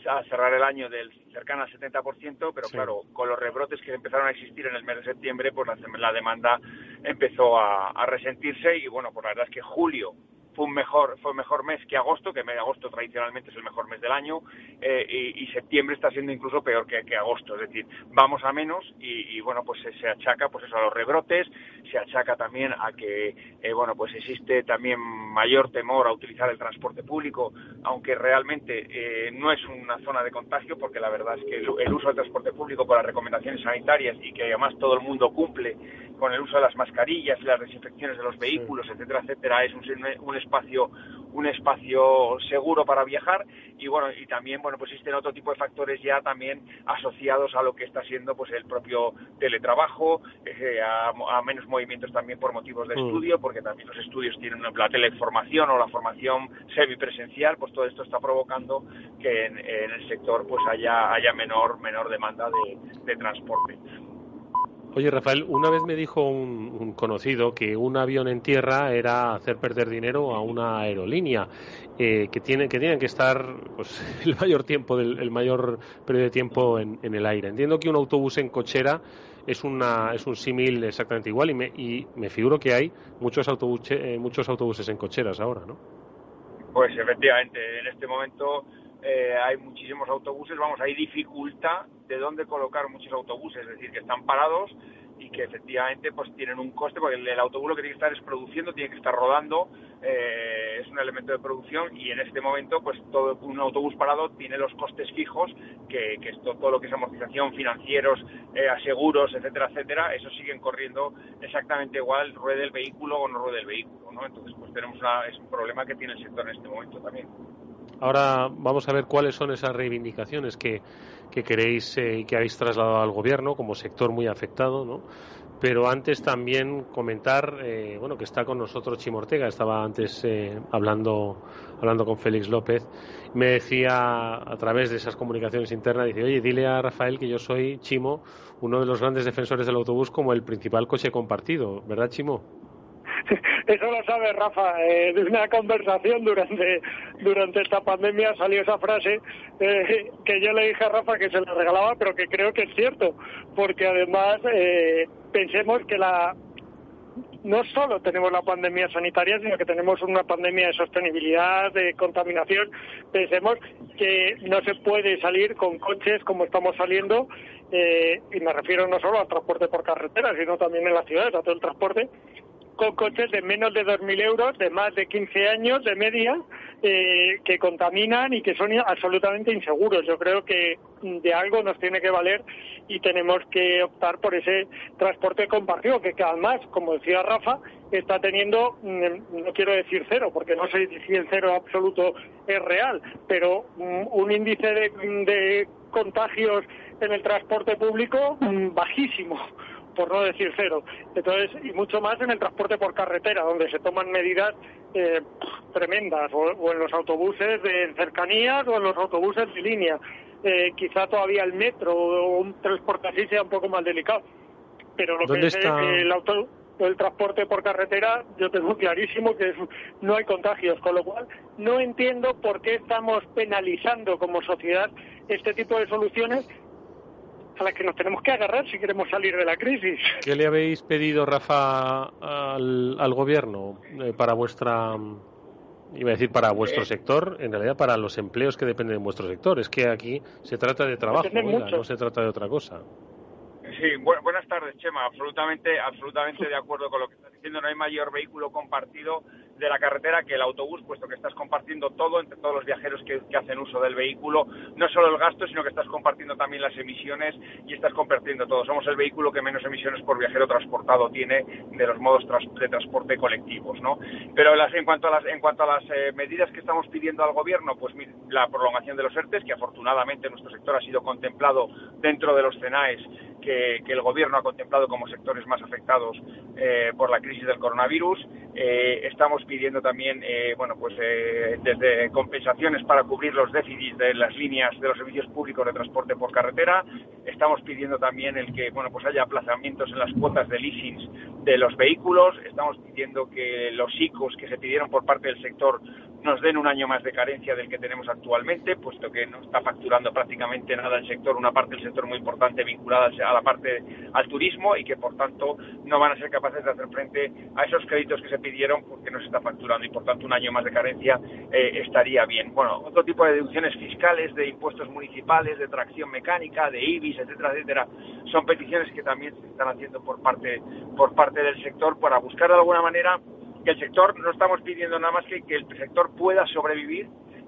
a cerrar el año del cercana al 70%, pero claro, con los rebrotes que empezaron a existir en el mes de septiembre, pues la, demanda empezó a, a resentirse y bueno, pues la verdad es que julio fue un mejor fue mejor mes que agosto, que agosto tradicionalmente es el mejor mes del año, eh, y, septiembre está siendo incluso peor que, agosto, es decir, vamos a menos y, bueno, pues se, achaca pues eso a los rebrotes, se achaca también a que eh, bueno, pues existe también mayor temor a utilizar el transporte público, aunque realmente eh, no es una zona de contagio, porque la verdad es que el, uso del transporte público por las recomendaciones sanitarias y que además todo el mundo cumple con el uso de las mascarillas y las desinfecciones de los vehículos, etcétera, etcétera, es un, un espacio un espacio seguro para viajar y bueno y también bueno pues existen otro tipo de factores ya también asociados a lo que está siendo pues el propio teletrabajo eh, a, menos movimientos también por motivos de mm. estudio porque también los estudios tienen la teleformación o la formación semipresencial pues todo esto está provocando que en, el sector pues haya haya menor menor demanda de transporte Oye, Rafael, una vez me dijo un, conocido que un avión en tierra era hacer perder dinero a una aerolínea, eh, que, tiene, que tienen que estar pues, el mayor tiempo, del, el mayor periodo de tiempo en, el aire. Entiendo que un autobús en cochera es, una, es un símil exactamente igual y me, y me figuro que hay muchos, autobuses, eh, muchos autobuses en cocheras ahora, ¿no? Pues efectivamente, en este momento eh, hay muchísimos autobuses, vamos, hay dificultad de dónde colocar muchos autobuses, es decir, que están parados y que efectivamente pues tienen un coste, porque el, autobús lo que tiene que estar es produciendo, tiene que estar rodando, eh, es un elemento de producción y en este momento pues todo un autobús parado tiene los costes fijos, que, que esto, todo lo que es amortización, financieros, eh, aseguros, etcétera, etcétera, eso siguen corriendo exactamente igual, ruede el vehículo o no ruede el vehículo, ¿no? Entonces pues tenemos una, es un problema que tiene el sector en este momento también. Ahora vamos a ver cuáles son esas reivindicaciones que, que queréis y eh, que habéis trasladado al gobierno como sector muy afectado, ¿no? Pero antes también comentar, eh, bueno, que está con nosotros Chimo Ortega, estaba antes eh, hablando, hablando con Félix López, me decía a través de esas comunicaciones internas, dice, oye, dile a Rafael que yo soy Chimo, uno de los grandes defensores del autobús como el principal coche compartido, ¿verdad Chimo? Eso lo sabe Rafa. Eh, de una conversación durante, durante esta pandemia salió esa frase eh, que yo le dije a Rafa que se la regalaba, pero que creo que es cierto, porque además eh, pensemos que la no solo tenemos la pandemia sanitaria, sino que tenemos una pandemia de sostenibilidad, de contaminación. Pensemos que no se puede salir con coches como estamos saliendo, eh, y me refiero no solo al transporte por carretera, sino también en las ciudades, a todo el transporte, con coches de menos de 2.000 euros, de más de 15 años de media, eh, que contaminan y que son absolutamente inseguros. Yo creo que de algo nos tiene que valer y tenemos que optar por ese transporte compartido, que además, como decía Rafa, está teniendo, mm, no quiero decir cero, porque no sé si el cero absoluto es real, pero mm, un índice de, de contagios en el transporte público mm, bajísimo por no decir cero. Entonces, y mucho más en el transporte por carretera, donde se toman medidas eh, tremendas, o, en los autobuses de cercanías o en los autobuses de línea. Eh, quizá todavía el metro o un transporte así sea un poco más delicado. Pero lo que es el auto, el transporte por carretera, yo tengo clarísimo que no hay contagios, con lo cual no entiendo por qué estamos penalizando como sociedad este tipo de soluciones a las que nos tenemos que agarrar si queremos salir de la crisis. ¿Qué le habéis pedido, Rafa, al, gobierno eh, para vuestra iba a decir para vuestro sector, en realidad para los empleos que dependen de vuestro sector. Es que aquí se trata de trabajo, no se trata de otra cosa. Sí, buenas tardes, Chema. Absolutamente, absolutamente de acuerdo con lo que estás diciendo. No hay mayor vehículo compartido de la carretera que el autobús, puesto que estás compartiendo todo entre todos los viajeros que, hacen uso del vehículo, no solo el gasto, sino que estás compartiendo también las emisiones y estás compartiendo todo. Somos el vehículo que menos emisiones por viajero transportado tiene de los modos de transporte colectivos, ¿no? Pero en cuanto a las, en cuanto a las eh, medidas que estamos pidiendo al gobierno, pues la prolongación de los ERTES, que afortunadamente nuestro sector ha sido contemplado dentro de los CENAES que, el gobierno ha contemplado como sectores más afectados eh, por la crisis del coronavirus. Eh, estamos pidiendo también, eh, bueno, pues desde compensaciones para cubrir los déficits de las líneas de los servicios públicos de transporte por carretera. Estamos pidiendo también el que, bueno, pues haya aplazamientos en las cuotas de leasing de los vehículos. Estamos pidiendo que los ICOs que se pidieron por parte del sector nos den un año más de carencia del que tenemos actualmente, puesto que no está facturando prácticamente nada el sector, una parte del sector muy importante vinculada a la parte al turismo y que por tanto no van a ser capaces de hacer frente a esos créditos que se pidieron porque no se está facturando y por tanto un año más de carencia eh, estaría bien. Bueno, otro tipo de deducciones fiscales, de impuestos municipales, de tracción mecánica, de IBIS, etcétera, etcétera, son peticiones que también se están haciendo por parte, por parte del sector para buscar de alguna manera que el sector, no estamos pidiendo nada más que que el sector pueda sobrevivir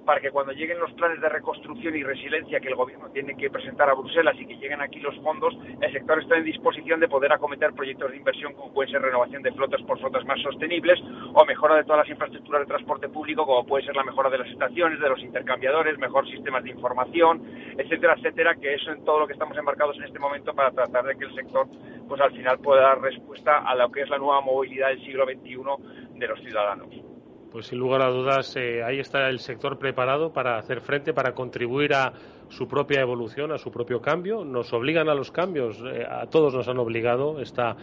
para que cuando lleguen los planes de reconstrucción y resiliencia que el gobierno tiene que presentar a Bruselas y que lleguen aquí los fondos, el sector está en disposición de poder acometer proyectos de inversión como puede ser renovación de flotas por flotas más sostenibles o mejora de todas las infraestructuras de transporte público como puede ser la mejora de las estaciones, de los intercambiadores, mejor sistemas de información, etcétera, etcétera, que eso en todo lo que estamos embarcados en este momento para tratar de que el sector pues al final pueda dar respuesta a lo que es la nueva movilidad del siglo XXI de los ciudadanos. Pues sin lugar a dudas, eh, ahí está el sector preparado para hacer frente, para contribuir a su propia evolución, a su propio cambio. Nos obligan a los cambios, eh, a todos nos han obligado esta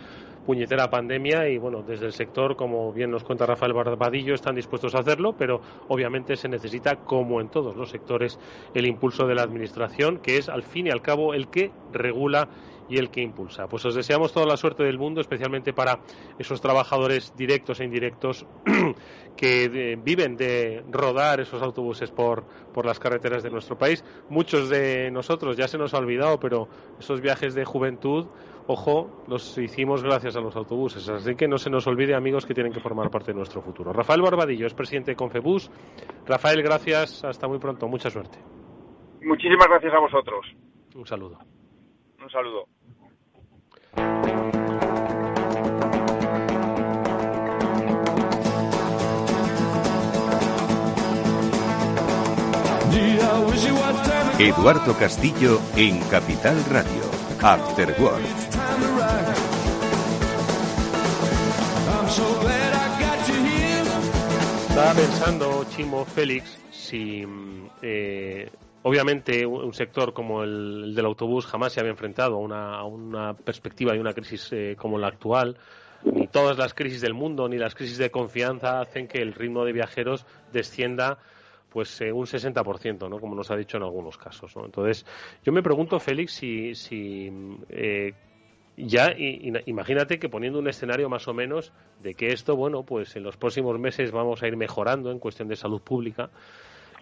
puñetera pandemia y bueno, desde el sector, como bien nos cuenta Rafael Barbadillo, están dispuestos a hacerlo, pero obviamente se necesita, como en todos los sectores, el impulso de la Administración, que es al fin y al cabo el que regula y el que impulsa. Pues os deseamos toda la suerte del mundo, especialmente para esos trabajadores directos e indirectos que eh, viven de rodar esos autobuses por, por las carreteras de nuestro país. Muchos de nosotros ya se nos ha olvidado, pero esos viajes de juventud, ojo, los hicimos gracias a los autobuses. Así que no se nos olvide, amigos, que tienen que formar parte de nuestro futuro. Rafael Barbadillo es presidente de Confebus. Rafael, gracias. Hasta muy pronto. Mucha suerte. Muchísimas gracias a vosotros. Un saludo. Un saludo. Eduardo Castillo en Capital Radio. After. Estaba pensando, Chimo, Félix, si eh, Obviamente, un sector como el, del autobús jamás se había enfrentado a una, perspectiva y una crisis eh, como la actual. Ni todas las crisis del mundo ni las crisis de confianza hacen que el ritmo de viajeros descienda pues eh, un 60%, ¿no? como nos ha dicho en algunos casos. Entonces, yo me pregunto, Félix, si, si eh, ya imagínate que poniendo un escenario más o menos de que esto, bueno, pues en los próximos meses vamos a ir mejorando en cuestión de salud pública,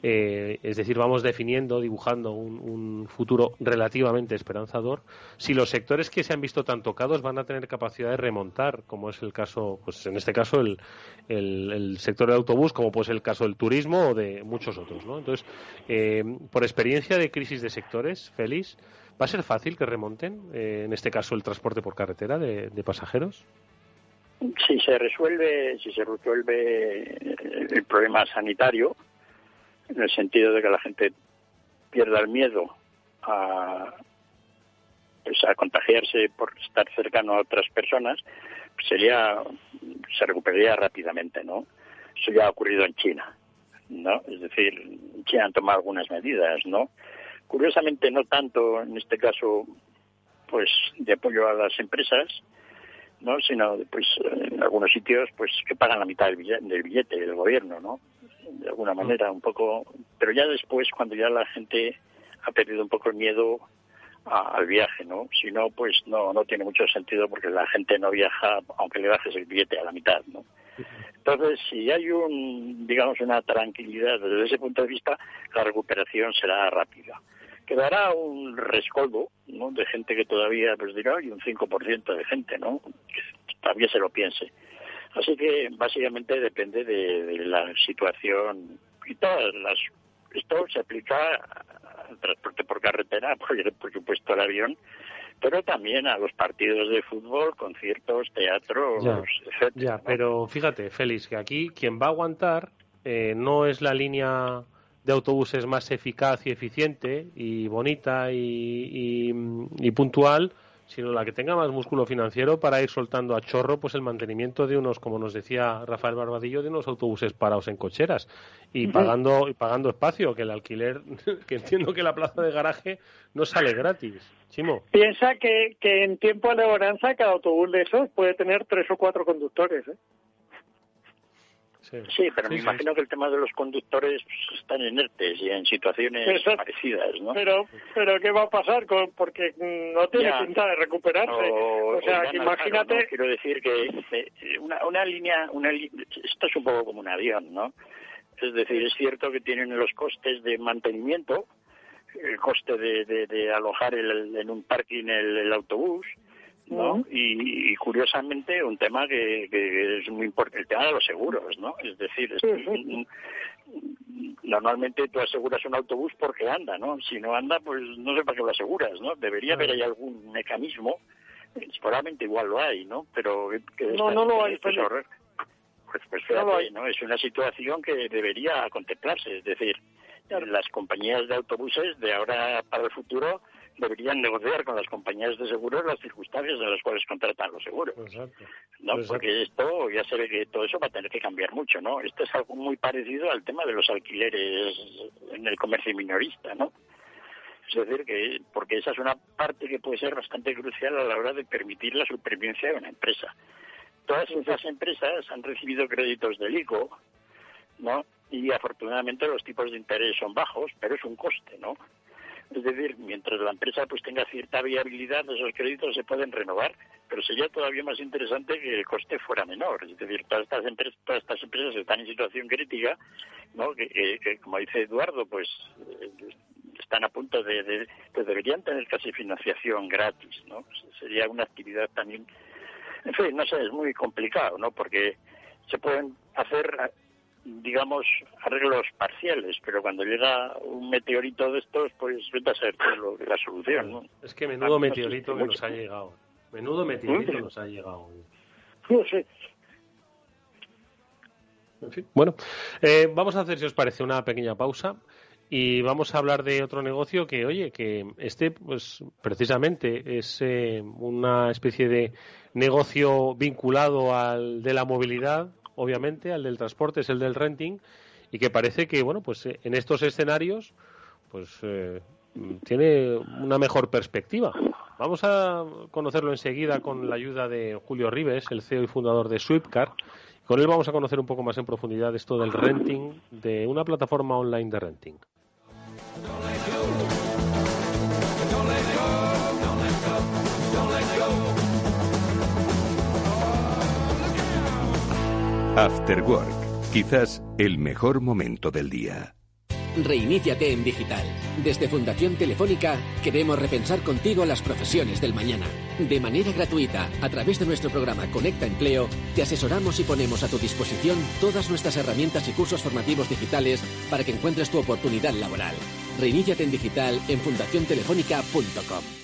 eh, es decir, vamos definiendo, dibujando un, futuro relativamente esperanzador. Si los sectores que se han visto tan tocados van a tener capacidad de remontar, como es el caso, pues en este caso el, el, sector del autobús, como puede ser el caso del turismo o de muchos otros, ¿no? Entonces, eh, por experiencia de crisis de sectores, Félix, ¿va a ser fácil que remonten, eh, en este caso, el transporte por carretera de, de pasajeros? Si se resuelve, si se resuelve el problema sanitario, en el sentido de que la gente pierda el miedo a, pues, a contagiarse por estar cercano a otras personas, pues sería se recuperaría rápidamente, ¿no? Eso ya ha ocurrido en China, ¿no? Es decir, China han tomado algunas medidas, ¿no? Curiosamente no tanto en este caso pues de apoyo a las empresas, ¿no? sino pues en algunos sitios pues que pagan la mitad del billete, del billete del gobierno, ¿no? De alguna manera, un poco, pero ya después, cuando ya la gente ha perdido un poco el miedo al viaje, ¿no? Si no, pues no, no tiene mucho sentido porque la gente no viaja aunque le bajes el billete a la mitad, ¿no? Entonces, si hay un, digamos, una tranquilidad desde ese punto de vista, la recuperación será rápida. Quedará un rescoldo, ¿no? De gente que todavía, pues dirá, hay un 5% de gente, ¿no? Que todavía se lo piense. Así que básicamente depende de, la situación y todas las. Esto se aplica al transporte por carretera, por, por supuesto al avión, pero también a los partidos de fútbol, conciertos, teatros, etc. Ya, pero fíjate, Félix, que aquí quien va a aguantar eh, no es la línea de autobuses más eficaz y eficiente y bonita y puntual, sino la que tenga más músculo financiero para ir soltando a chorro pues el mantenimiento de unos, como nos decía Rafael Barbadillo, de unos autobuses parados en cocheras y pagando y pagando espacio, que el alquiler, que entiendo que la plaza de garaje no sale gratis. Chimo. Piensa que, que en tiempo de laboranza cada autobús de esos puede tener tres o cuatro conductores. ¿eh? Sí, pero me imagino que el tema de los conductores pues, están inertes y en situaciones parecidas, ¿no? Pero, pero ¿qué va a pasar? Con, porque no tiene pinta de recuperarse. O, sea, imagínate... Quiero decir que eh, una, una línea, una esto es un poco como un avión, ¿no? Es decir, es cierto que tienen los costes de mantenimiento, el coste de, de, alojar el, en un parking el autobús, ¿no? y, curiosamente un tema que, es muy importante, el tema de los seguros, ¿no? Es decir, normalmente tú aseguras un autobús porque anda, ¿no? Si no anda, pues no sé para qué lo aseguras, ¿no? Debería haber ahí algún mecanismo, seguramente igual lo hay, ¿no? Pero que no, no lo hay, pues, pues, pues fíjate, no, Es una situación que debería contemplarse, es decir, las compañías de autobuses de ahora para el futuro deberían negociar con las compañías de seguros las circunstancias de las cuales contratan los seguros. ¿no? Porque esto ya se ve que todo eso va a tener que cambiar mucho, ¿no? Esto es algo muy parecido al tema de los alquileres en el comercio minorista, ¿no? Es decir, que porque esa es una parte que puede ser bastante crucial a la hora de permitir la supervivencia de una empresa. Todas esas empresas han recibido créditos del ICO, ¿no? Y afortunadamente los tipos de interés son bajos, pero es un coste, ¿no? Es decir, mientras la empresa pues tenga cierta viabilidad, esos créditos se pueden renovar, pero sería todavía más interesante que el coste fuera menor. Es decir, todas estas empresas, todas estas empresas están en situación crítica, ¿no? Que, como dice Eduardo, pues eh, están a punto de, de, deberían tener casi financiación gratis, ¿no? Sería una actividad también, en fin, no sé, es muy complicado, ¿no? Porque se pueden hacer digamos, arreglos parciales, pero cuando llega un meteorito de estos, pues vete a ser la solución. ¿no? Es que menudo meteorito que nos ha llegado. Menudo meteorito nos ha llegado. No sé. En fin. Bueno, eh, vamos a hacer, si os parece, una pequeña pausa y vamos a hablar de otro negocio que, oye, que este, pues precisamente es eh, una especie de negocio vinculado al de la movilidad, obviamente, al del transporte, es el del renting, y que parece que, bueno, pues eh, en estos escenarios, pues eh, tiene una mejor perspectiva. Vamos a conocerlo enseguida con la ayuda de Julio Rives, el CEO y fundador de Swiftcar. Con él vamos a conocer un poco más en profundidad esto del renting de una plataforma online de renting. After Work, quizás el mejor momento del día. Reiníciate en digital. Desde Fundación Telefónica queremos repensar contigo las profesiones del mañana. De manera gratuita, a través de nuestro programa Conecta Empleo, te asesoramos y ponemos a tu disposición todas nuestras herramientas y cursos formativos digitales para que encuentres tu oportunidad laboral. Reiníciate en digital en fundaciontelefónica.com.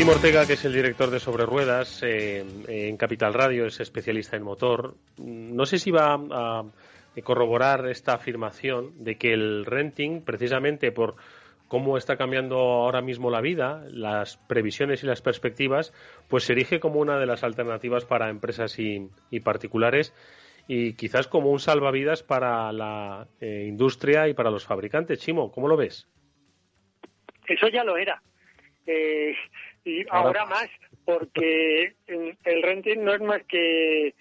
Chimo Ortega, que es el director de Sobre Ruedas eh, en Capital Radio, es especialista en motor. No sé si va a corroborar esta afirmación de que el renting, precisamente por cómo está cambiando ahora mismo la vida, las previsiones y las perspectivas, pues se erige como una de las alternativas para empresas y, particulares y quizás como un salvavidas para la eh, industria y para los fabricantes. Chimo, ¿cómo lo ves? Eso ya lo era. Eh, y ahora más, porque el renting no es más que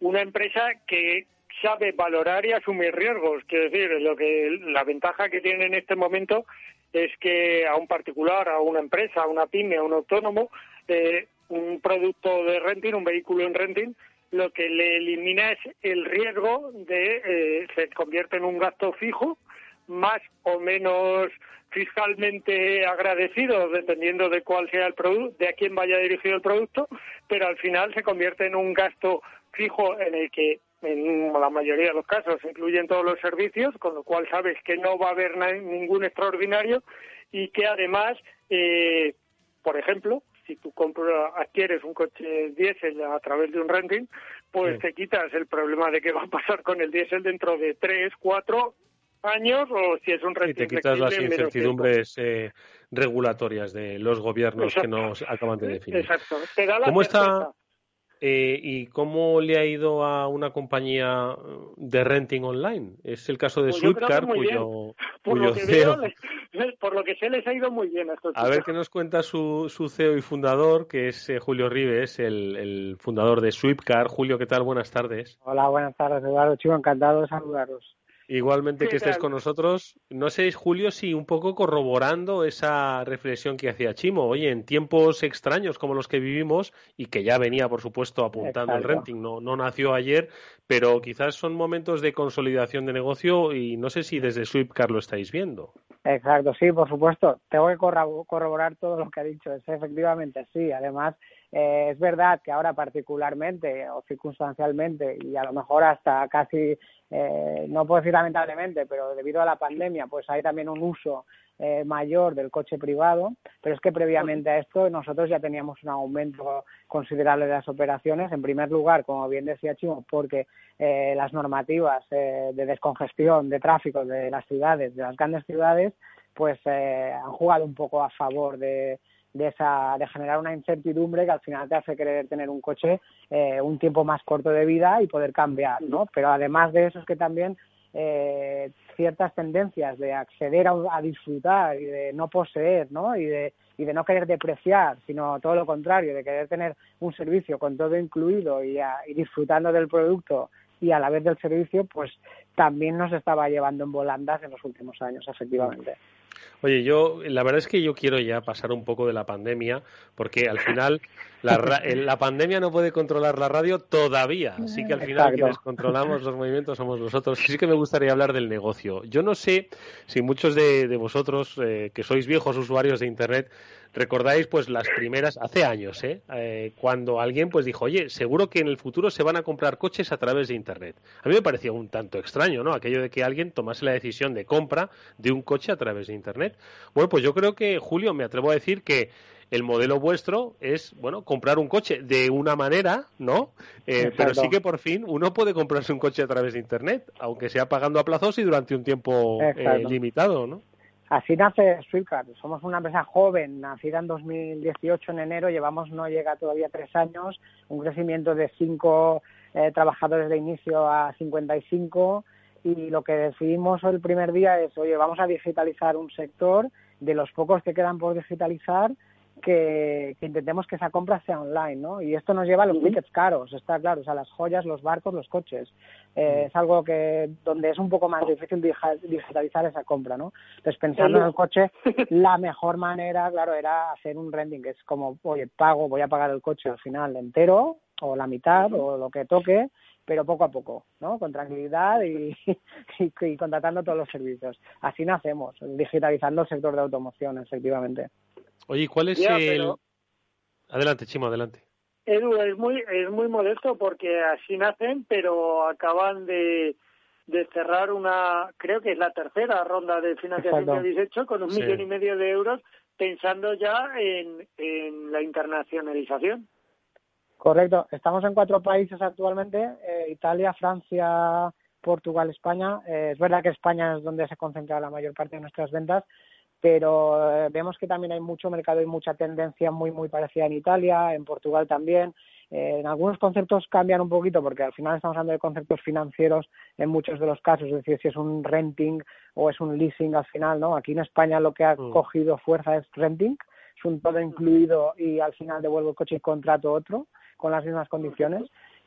una empresa que sabe valorar y asumir riesgos. Quiero decir, lo que la ventaja que tiene en este momento es que a un particular, a una empresa, a una pyme, a un autónomo, eh, un producto de renting, un vehículo en renting, lo que le elimina es el riesgo de eh, se convierte en un gasto fijo, más o menos fiscalmente agradecido dependiendo de cuál sea el producto, de a quién vaya dirigido el producto, pero al final se convierte en un gasto fijo en el que en la mayoría de los casos incluyen todos los servicios, con lo cual sabes que no va a haber ningún extraordinario y que además, eh, por ejemplo, si tú compras, adquieres un coche diésel a través de un renting, pues te quitas el problema de qué va a pasar con el diésel dentro de tres, cuatro años o si es un Y te quitas las incertidumbres eh, regulatorias de los gobiernos que nos acaban de definir. Exacto. Te da la ¿Cómo está, eh, ¿y cómo le ha ido a una compañía de renting online? Es el caso de Pues muy cuyo, Por cuyo lo que CEO... veo, les- por lo que sé, les ha ido muy bien a estos A ver qué nos cuenta su, su CEO y fundador, que es eh, Julio Rives, el, el fundador de Swipcar. Julio, ¿qué tal? Buenas tardes. Hola, buenas tardes, Eduardo. Chico, encantado de saludaros. Igualmente ¿Qué que estés con nosotros. No sé, Julio, si un poco corroborando esa reflexión que hacía Chimo. Oye, en tiempos extraños como los que vivimos y que ya venía, por supuesto, apuntando el Exacto. renting, no, no nació ayer, pero quizás son momentos de consolidación de negocio y no sé si desde Swipcar lo estáis viendo. Exacto, sí, por supuesto. Tengo que corro- corroborar todo lo que ha dicho. Es efectivamente sí. Además, eh, es verdad que ahora particularmente o circunstancialmente y a lo mejor hasta casi, eh, no puedo decir lamentablemente, pero debido a la pandemia, pues hay también un uso eh, mayor del coche privado, pero es que previamente a esto nosotros ya teníamos un aumento considerable de las operaciones. En primer lugar, como bien decía Chimo, porque eh, las normativas eh, de descongestión, de tráfico de las ciudades, de las grandes ciudades, pues eh, han jugado un poco a favor de, de esa de generar una incertidumbre que al final te hace querer tener un coche eh, un tiempo más corto de vida y poder cambiar, ¿no? Pero además de eso es que también eh, ciertas tendencias de acceder a, a disfrutar y de no poseer, ¿no? Y de y de no querer depreciar, sino todo lo contrario, de querer tener un servicio con todo incluido y, a- y disfrutando del producto y a la vez del servicio, pues también nos estaba llevando en volandas en los últimos años, efectivamente. Oye, yo la verdad es que yo quiero ya pasar un poco de la pandemia, porque al final la, ra- eh, la pandemia no puede controlar la radio todavía, así que al final Exacto. quienes controlamos los movimientos somos nosotros. Sí que me gustaría hablar del negocio. Yo no sé si muchos de, de vosotros eh, que sois viejos usuarios de Internet recordáis pues las primeras hace años, ¿eh? Eh, cuando alguien pues dijo, oye, seguro que en el futuro se van a comprar coches a través de Internet. A mí me parecía un tanto extraño, ¿no? Aquello de que alguien tomase la decisión de compra de un coche a través de Internet. Bueno, pues yo creo que, Julio, me atrevo a decir que el modelo vuestro es, bueno, comprar un coche de una manera, ¿no? Eh, pero sí que por fin uno puede comprarse un coche a través de Internet, aunque sea pagando a plazos y durante un tiempo eh, limitado, ¿no? Así nace Swipcar. Somos una empresa joven, nacida en 2018 en enero, llevamos no llega todavía tres años, un crecimiento de cinco eh, trabajadores de inicio a 55 y lo que decidimos el primer día es, oye, vamos a digitalizar un sector de los pocos que quedan por digitalizar que, que intentemos que esa compra sea online, ¿no? Y esto nos lleva a los tickets caros, está claro, o sea, las joyas, los barcos, los coches. Eh, Es algo que donde es un poco más difícil digitalizar esa compra, ¿no? Entonces, pensando en el coche, la mejor manera, claro, era hacer un rending, que es como, oye, pago, voy a pagar el coche al final entero, o la mitad, o lo que toque, pero poco a poco, ¿no? Con tranquilidad y, y, y contratando todos los servicios. Así nacemos, digitalizando el sector de automoción, efectivamente. Oye, ¿y ¿cuál es Ya, el...? pero- Adelante, Chimo, adelante. Edu, es muy, es muy modesto porque así nacen, pero acaban de, de cerrar una, creo que es la tercera ronda de financiación Exacto. que habéis hecho con un Sí. millón y medio de euros pensando ya en, en la internacionalización. Correcto. Estamos en cuatro países actualmente, eh, Italia, Francia, Portugal, España. Eh, es verdad que España es donde se concentra la mayor parte de nuestras ventas, pero eh, vemos que también hay mucho mercado y mucha tendencia muy, muy parecida en Italia, en Portugal también. Eh, en algunos conceptos cambian un poquito porque al final estamos hablando de conceptos financieros en muchos de los casos, es decir, si es un renting o es un leasing al final, ¿no? Aquí en España lo que ha Mm. cogido fuerza es renting, es un todo incluido y al final devuelvo el coche y contrato otro con las mismas condiciones,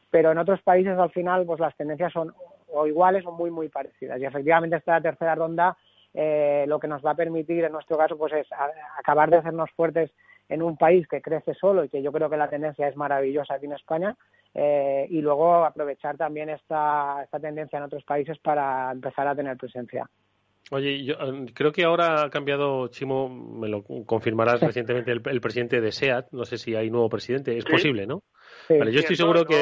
pero en otros países al final pues las tendencias son o iguales o muy muy parecidas y efectivamente esta tercera ronda eh, lo que nos va a permitir en nuestro caso pues es a- acabar de hacernos fuertes en un país que crece solo y que yo creo que la tendencia es maravillosa aquí en España eh, y luego aprovechar también esta, esta tendencia en otros países para empezar a tener presencia. Oye, yo eh, creo que ahora ha cambiado, Chimo, me lo confirmarás recientemente, el, el presidente de SEAT. No sé si hay nuevo presidente, es Sí. posible, ¿no? Sí. Vale, yo estoy seguro que.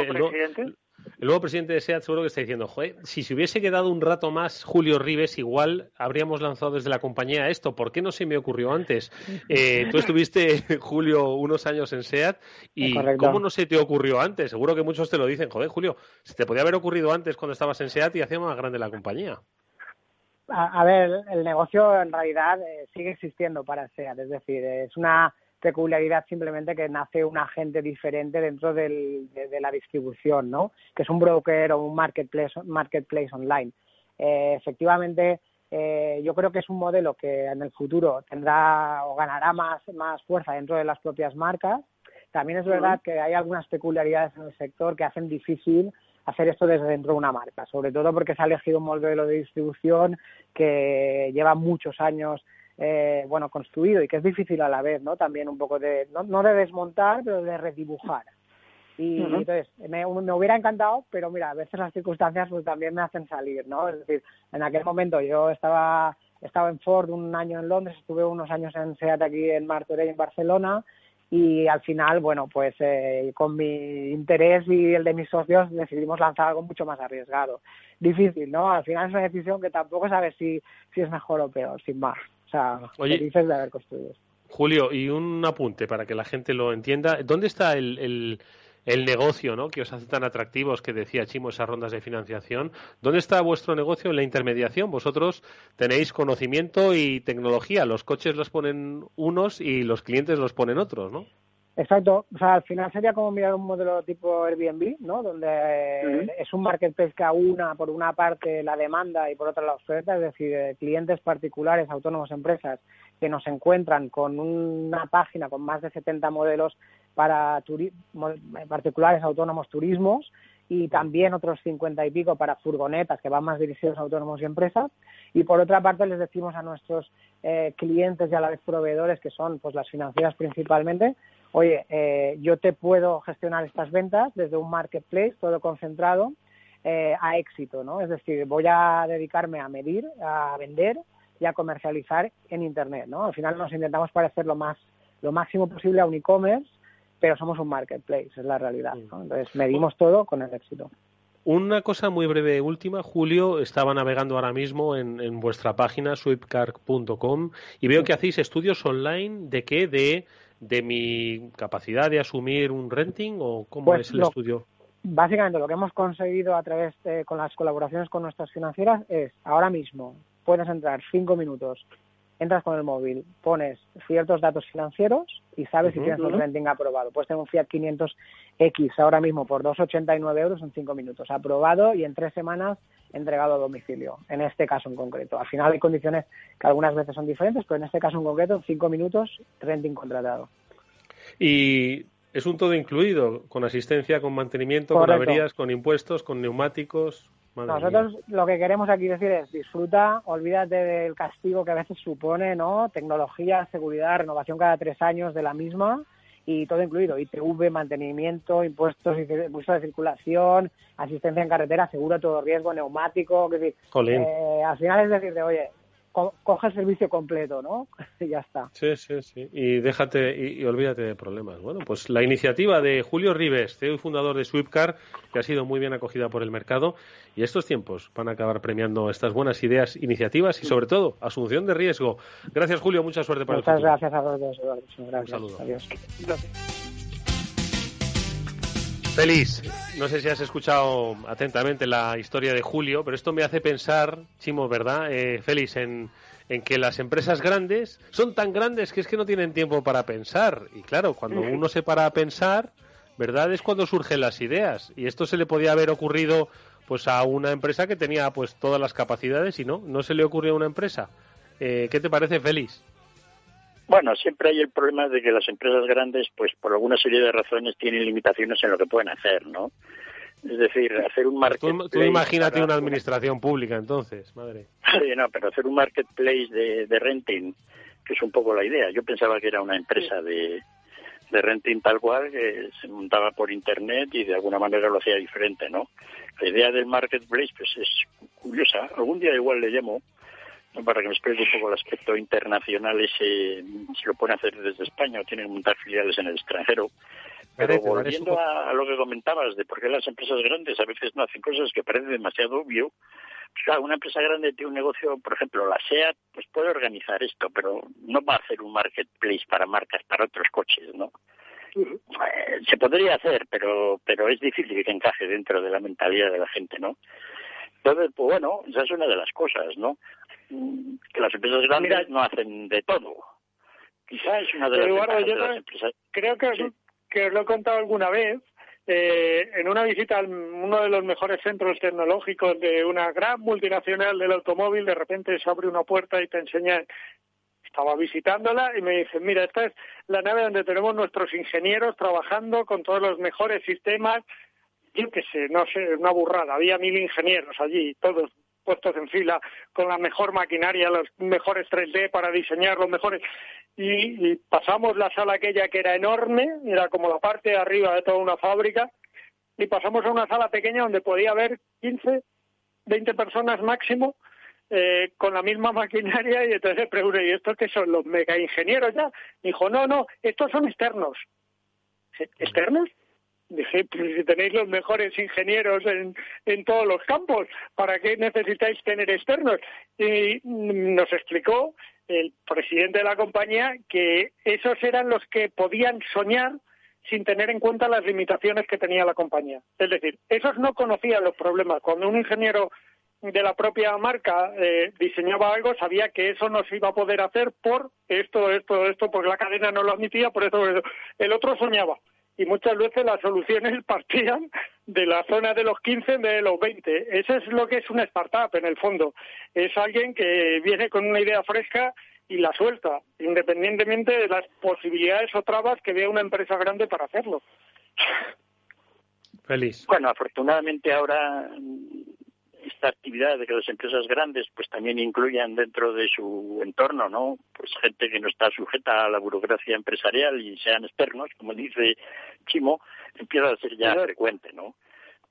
El nuevo presidente de SEAT seguro que está diciendo, joder, si se hubiese quedado un rato más Julio Rives, igual habríamos lanzado desde la compañía esto. ¿Por qué no se me ocurrió antes? Eh, tú estuviste, Julio, unos años en SEAT y. ¿cómo no se te ocurrió antes? Seguro que muchos te lo dicen, joder, Julio, se te podía haber ocurrido antes cuando estabas en SEAT y hacía más grande la compañía. A, a ver, el negocio en realidad eh, sigue existiendo para SEAT, es decir, es una peculiaridad simplemente que nace un agente diferente dentro del, de, la distribución, ¿no? Que es un broker o un marketplace, marketplace online. Eh, efectivamente, eh, yo creo que es un modelo que en el futuro tendrá o ganará más, más fuerza dentro de las propias marcas. También es verdad que hay algunas peculiaridades en el sector que hacen difícil hacer esto desde dentro de una marca, sobre todo porque se ha elegido un modelo de distribución que lleva muchos años eh, bueno construido y que es difícil a la vez, ¿no? También un poco de no, no de desmontar, pero de redibujar. Y entonces, me, me, hubiera encantado, pero mira, a veces las circunstancias pues también me hacen salir, ¿no? Es decir, en aquel momento yo estaba, estaba en Ford un año en Londres, estuve unos años en SEAT aquí en Martorell, en Barcelona, y al final, bueno, pues eh, con mi interés y el de mis socios decidimos lanzar algo mucho más arriesgado. Difícil, ¿no? Al final es una decisión que tampoco sabes si, si es mejor o peor, sin más. O sea, felices de haber construido. Julio, y un apunte para que la gente lo entienda. ¿Dónde está el el negocio ¿no? que os hace tan atractivos, que decía Chimo, esas rondas de financiación. ¿Dónde está vuestro negocio en la intermediación? Vosotros tenéis conocimiento y tecnología. Los coches los ponen unos y los clientes los ponen otros, ¿no? Exacto, o sea, al final sería como mirar un modelo tipo Airbnb, ¿no? Donde eh, es un marketplace que una por una parte la demanda y por otra la oferta, es decir, eh, clientes particulares, autónomos, empresas que nos encuentran con una página con más de 70 modelos para particulares, autónomos, turismos y también otros 50 y pico para furgonetas que van más dirigidos a autónomos y empresas. Y por otra parte les decimos a nuestros eh, clientes y a la vez proveedores, que son pues las financieras principalmente, oye, eh, yo te puedo gestionar estas ventas desde un marketplace, todo concentrado, eh, a éxito, ¿no? Es decir, voy a dedicarme a medir, a vender y a comercializar en Internet, ¿no? Al final nos intentamos parecer lo más, lo máximo posible a un e-commerce, pero somos un marketplace, es la realidad, ¿no? Entonces medimos todo con el éxito. Una cosa muy breve última, Julio, estaba navegando ahora mismo en, en vuestra página sweepcar.com y veo que hacéis estudios online de qué, de de mi capacidad de asumir un renting o cómo pues es el estudio? Básicamente lo que hemos conseguido a través de con las colaboraciones con nuestras financieras es ahora mismo puedes entrar cinco minutos, entras con el móvil, pones ciertos datos financieros y sabes si tienes un renting aprobado. Puedes tener un Fiat 500X ahora mismo por 2,89 euros en cinco minutos, aprobado y en tres semanas entregado a domicilio, en este caso en concreto. Al final hay condiciones que algunas veces son diferentes, pero en este caso en concreto, en cinco minutos, renting contratado. Y es un todo incluido, con asistencia, con mantenimiento, con averías, con impuestos, con neumáticos. Nosotros lo que queremos aquí decir es disfruta, olvídate del castigo que a veces supone, ¿no? Tecnología, seguridad, renovación cada tres años de la misma y todo incluido, ITV, mantenimiento, impuestos, impuestos de circulación, asistencia en carretera, seguro todo riesgo, neumático, que eh, al final es decirte, oye, coge el servicio completo, ¿no? y ya está. Sí, sí, sí. Y déjate y, olvídate de problemas. Bueno, pues la iniciativa de Julio Rives, CEO y fundador de Sweepcar, que ha sido muy bien acogida por el mercado, y estos tiempos van a acabar premiando estas buenas ideas, iniciativas y sobre todo asunción de riesgo. Gracias, Julio. Mucha suerte para Muchas el futuro. gracias a todos. Gracias. Un saludo. Adiós. Feliz, no sé si has escuchado atentamente la historia de Julio, pero esto me hace pensar, Chimo, ¿verdad? Eh, Félix, en, que las empresas grandes son tan grandes que es que no tienen tiempo para pensar. Y claro, cuando uno se para a pensar, ¿verdad? Es cuando surgen las ideas. Y esto se le podía haber ocurrido pues a una empresa que tenía pues todas las capacidades y no, no se le ocurrió a una empresa. Eh, ¿Qué te parece, Félix? Bueno, siempre hay el problema de que las empresas grandes, pues por alguna serie de razones, tienen limitaciones en lo que pueden hacer, ¿no? Es decir, hacer un marketplace... Tú, imagínate una administración pública, entonces, madre. Sí, no, pero hacer un marketplace de, de renting, que es un poco la idea. Yo pensaba que era una empresa de, de renting tal cual, que se montaba por Internet y de alguna manera lo hacía diferente, ¿no? La idea del marketplace, pues es curiosa. Algún día igual le llamo para que me explique un poco el aspecto internacional ese, si lo pueden hacer desde España o tienen que montar filiales en el extranjero. Pero volviendo a, lo que comentabas de por qué las empresas grandes a veces no hacen cosas que parecen demasiado obvio, pues claro, una empresa grande tiene un negocio, por ejemplo, la SEAT, pues puede organizar esto, pero no va a hacer un marketplace para marcas, para otros coches, ¿no? Eh, se podría hacer, pero pero es difícil que encaje dentro de la mentalidad de la gente, ¿no? Entonces, pues bueno, esa es una de las cosas, ¿no? Que las empresas grandes no hacen de todo. Quizá es una de las Eduardo, yo de las también empresas. creo que, os- que os lo he contado alguna vez. eh, en una visita a uno de los mejores centros tecnológicos de una gran multinacional del automóvil, de repente se abre una puerta y te enseña. Estaba visitándola y me dice, mira, esta es la nave donde tenemos nuestros ingenieros trabajando con todos los mejores sistemas. Yo qué sé, no sé, una burrada. Había mil ingenieros allí, todos puestos en fila con la mejor maquinaria, los mejores 3D para diseñar los mejores. Y, y pasamos la sala aquella que era enorme, era como la parte de arriba de toda una fábrica, y pasamos a una sala pequeña donde podía haber 15, 20 personas máximo eh, con la misma maquinaria y entonces pregunté, ¿y estos qué son los mega ingenieros ya? Dijo, no, no, estos son externos. ¿Externos? Dije, pues si tenéis los mejores ingenieros en, en todos los campos, ¿para qué necesitáis tener externos? Y nos explicó el presidente de la compañía que esos eran los que podían soñar sin tener en cuenta las limitaciones que tenía la compañía. Es decir, esos no conocían los problemas. Cuando un ingeniero de la propia marca eh, diseñaba algo, sabía que eso no se iba a poder hacer por esto, esto, esto, porque la cadena no lo admitía, por eso, por eso. El otro soñaba. Y muchas veces las soluciones partían de la zona de los 15 en vez de los 20. Eso es lo que es una startup, en el fondo. Es alguien que viene con una idea fresca y la suelta, independientemente de las posibilidades o trabas que vea una empresa grande para hacerlo. Feliz. Bueno, afortunadamente ahora esta actividad de que las empresas grandes pues también incluyan dentro de su entorno, ¿no? Pues gente que no está sujeta a la burocracia empresarial y sean externos, como dice Chimo, empieza a ser ya frecuente, ¿no?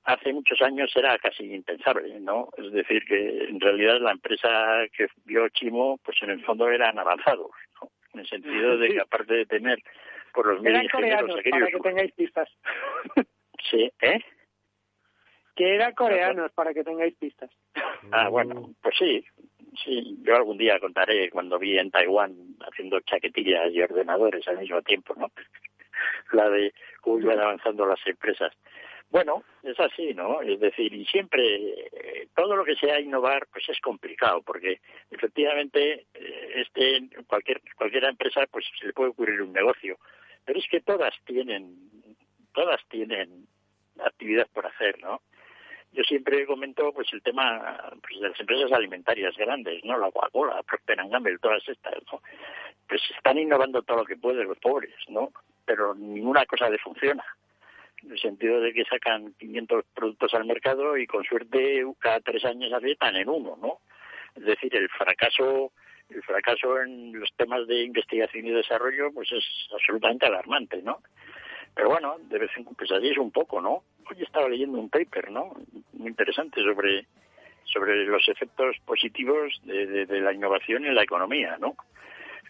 Hace muchos años era casi impensable, ¿no? Es decir, que en realidad la empresa que vio Chimo, pues en el fondo eran avanzados, ¿no? En el sentido de que aparte de tener por los mil ingenieros para que tengáis pistas. Sí, ¿eh? Que eran coreanos, para que tengáis pistas. Ah, bueno, pues sí, sí. Yo algún día contaré cuando vi en Taiwán haciendo chaquetillas y ordenadores al mismo tiempo, ¿no? La de cómo iban avanzando las empresas. Bueno, es así, ¿no? Es decir, y siempre eh, todo lo que sea innovar, pues es complicado, porque efectivamente eh, este cualquier cualquier empresa, pues se le puede ocurrir un negocio, pero es que todas tienen todas tienen actividad por hacer, ¿no? Yo siempre comento pues el tema pues, de las empresas alimentarias grandes, ¿no? La Coca-Cola, Procter Gamble, todas estas, ¿no? Pues están innovando todo lo que pueden los pobres, ¿no? Pero ninguna cosa les funciona. En el sentido de que sacan 500 productos al mercado y con suerte cada tres años aciertan en uno, ¿no? Es decir, el fracaso el fracaso en los temas de investigación y desarrollo pues es absolutamente alarmante, ¿no? Pero bueno, de vez en cuando pues así es un poco, ¿no? Hoy estaba leyendo un paper, ¿no? Muy interesante sobre sobre los efectos positivos de, de, de la innovación en la economía, ¿no?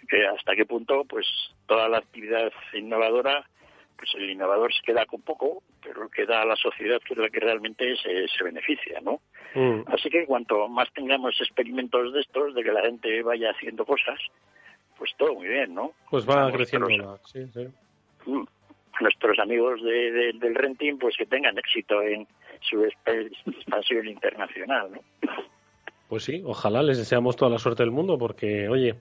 Que hasta qué punto, pues, toda la actividad innovadora, pues el innovador se queda con poco, pero queda a la sociedad que es la que realmente se, se beneficia, ¿no? Mm. Así que cuanto más tengamos experimentos de estos, de que la gente vaya haciendo cosas, pues todo muy bien, ¿no? Pues va creciendo. la- sí, sí. Mm. Nuestros amigos de, de- del renting pues que tengan éxito en su expansión internacional ¿no? Pues sí, ojalá les deseamos toda la suerte del mundo porque, oye,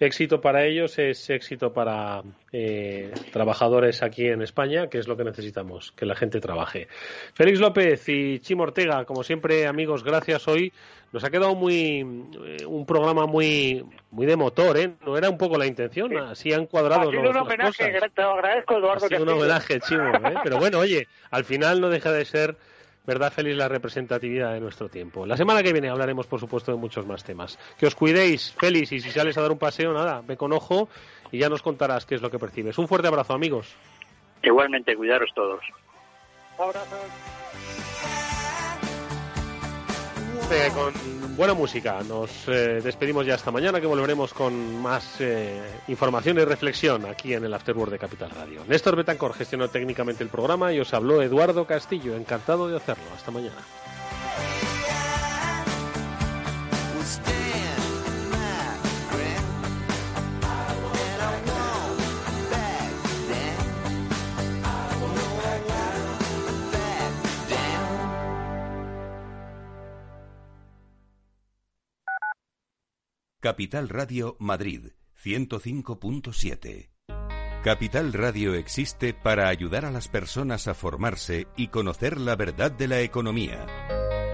éxito para ellos es éxito para eh, trabajadores aquí en España, que es lo que necesitamos, que la gente trabaje. Félix López y Chimo Ortega, como siempre, amigos, gracias hoy. Nos ha quedado muy eh, un programa muy muy de motor, ¿eh? No era un poco la intención, así han Ha cuadrado sido los- un las homenaje, cosas. te lo agradezco, Eduardo. Ha sido un Castillo. homenaje, Chimo, ¿eh? Pero bueno, oye, al final no deja de ser, ¿verdad, Félix, la representatividad de nuestro tiempo? La semana que viene hablaremos, por supuesto, de muchos más temas. Que os cuidéis, Félix, y si sales a dar un paseo, nada, ve con ojo y ya nos contarás qué es lo que percibes. Un fuerte abrazo, amigos. igualmente cuidaros todos Eh, con buena música nos eh, despedimos ya hasta mañana, que volveremos con más eh, información y reflexión aquí en el Afterword de Capital Radio. Néstor Betancor gestionó técnicamente el programa y os habló Eduardo Castillo. Encantado de hacerlo. Hasta mañana. Capital Radio Madrid, 105.7. Capital Radio existe para ayudar a las personas a formarse y conocer la verdad de la economía.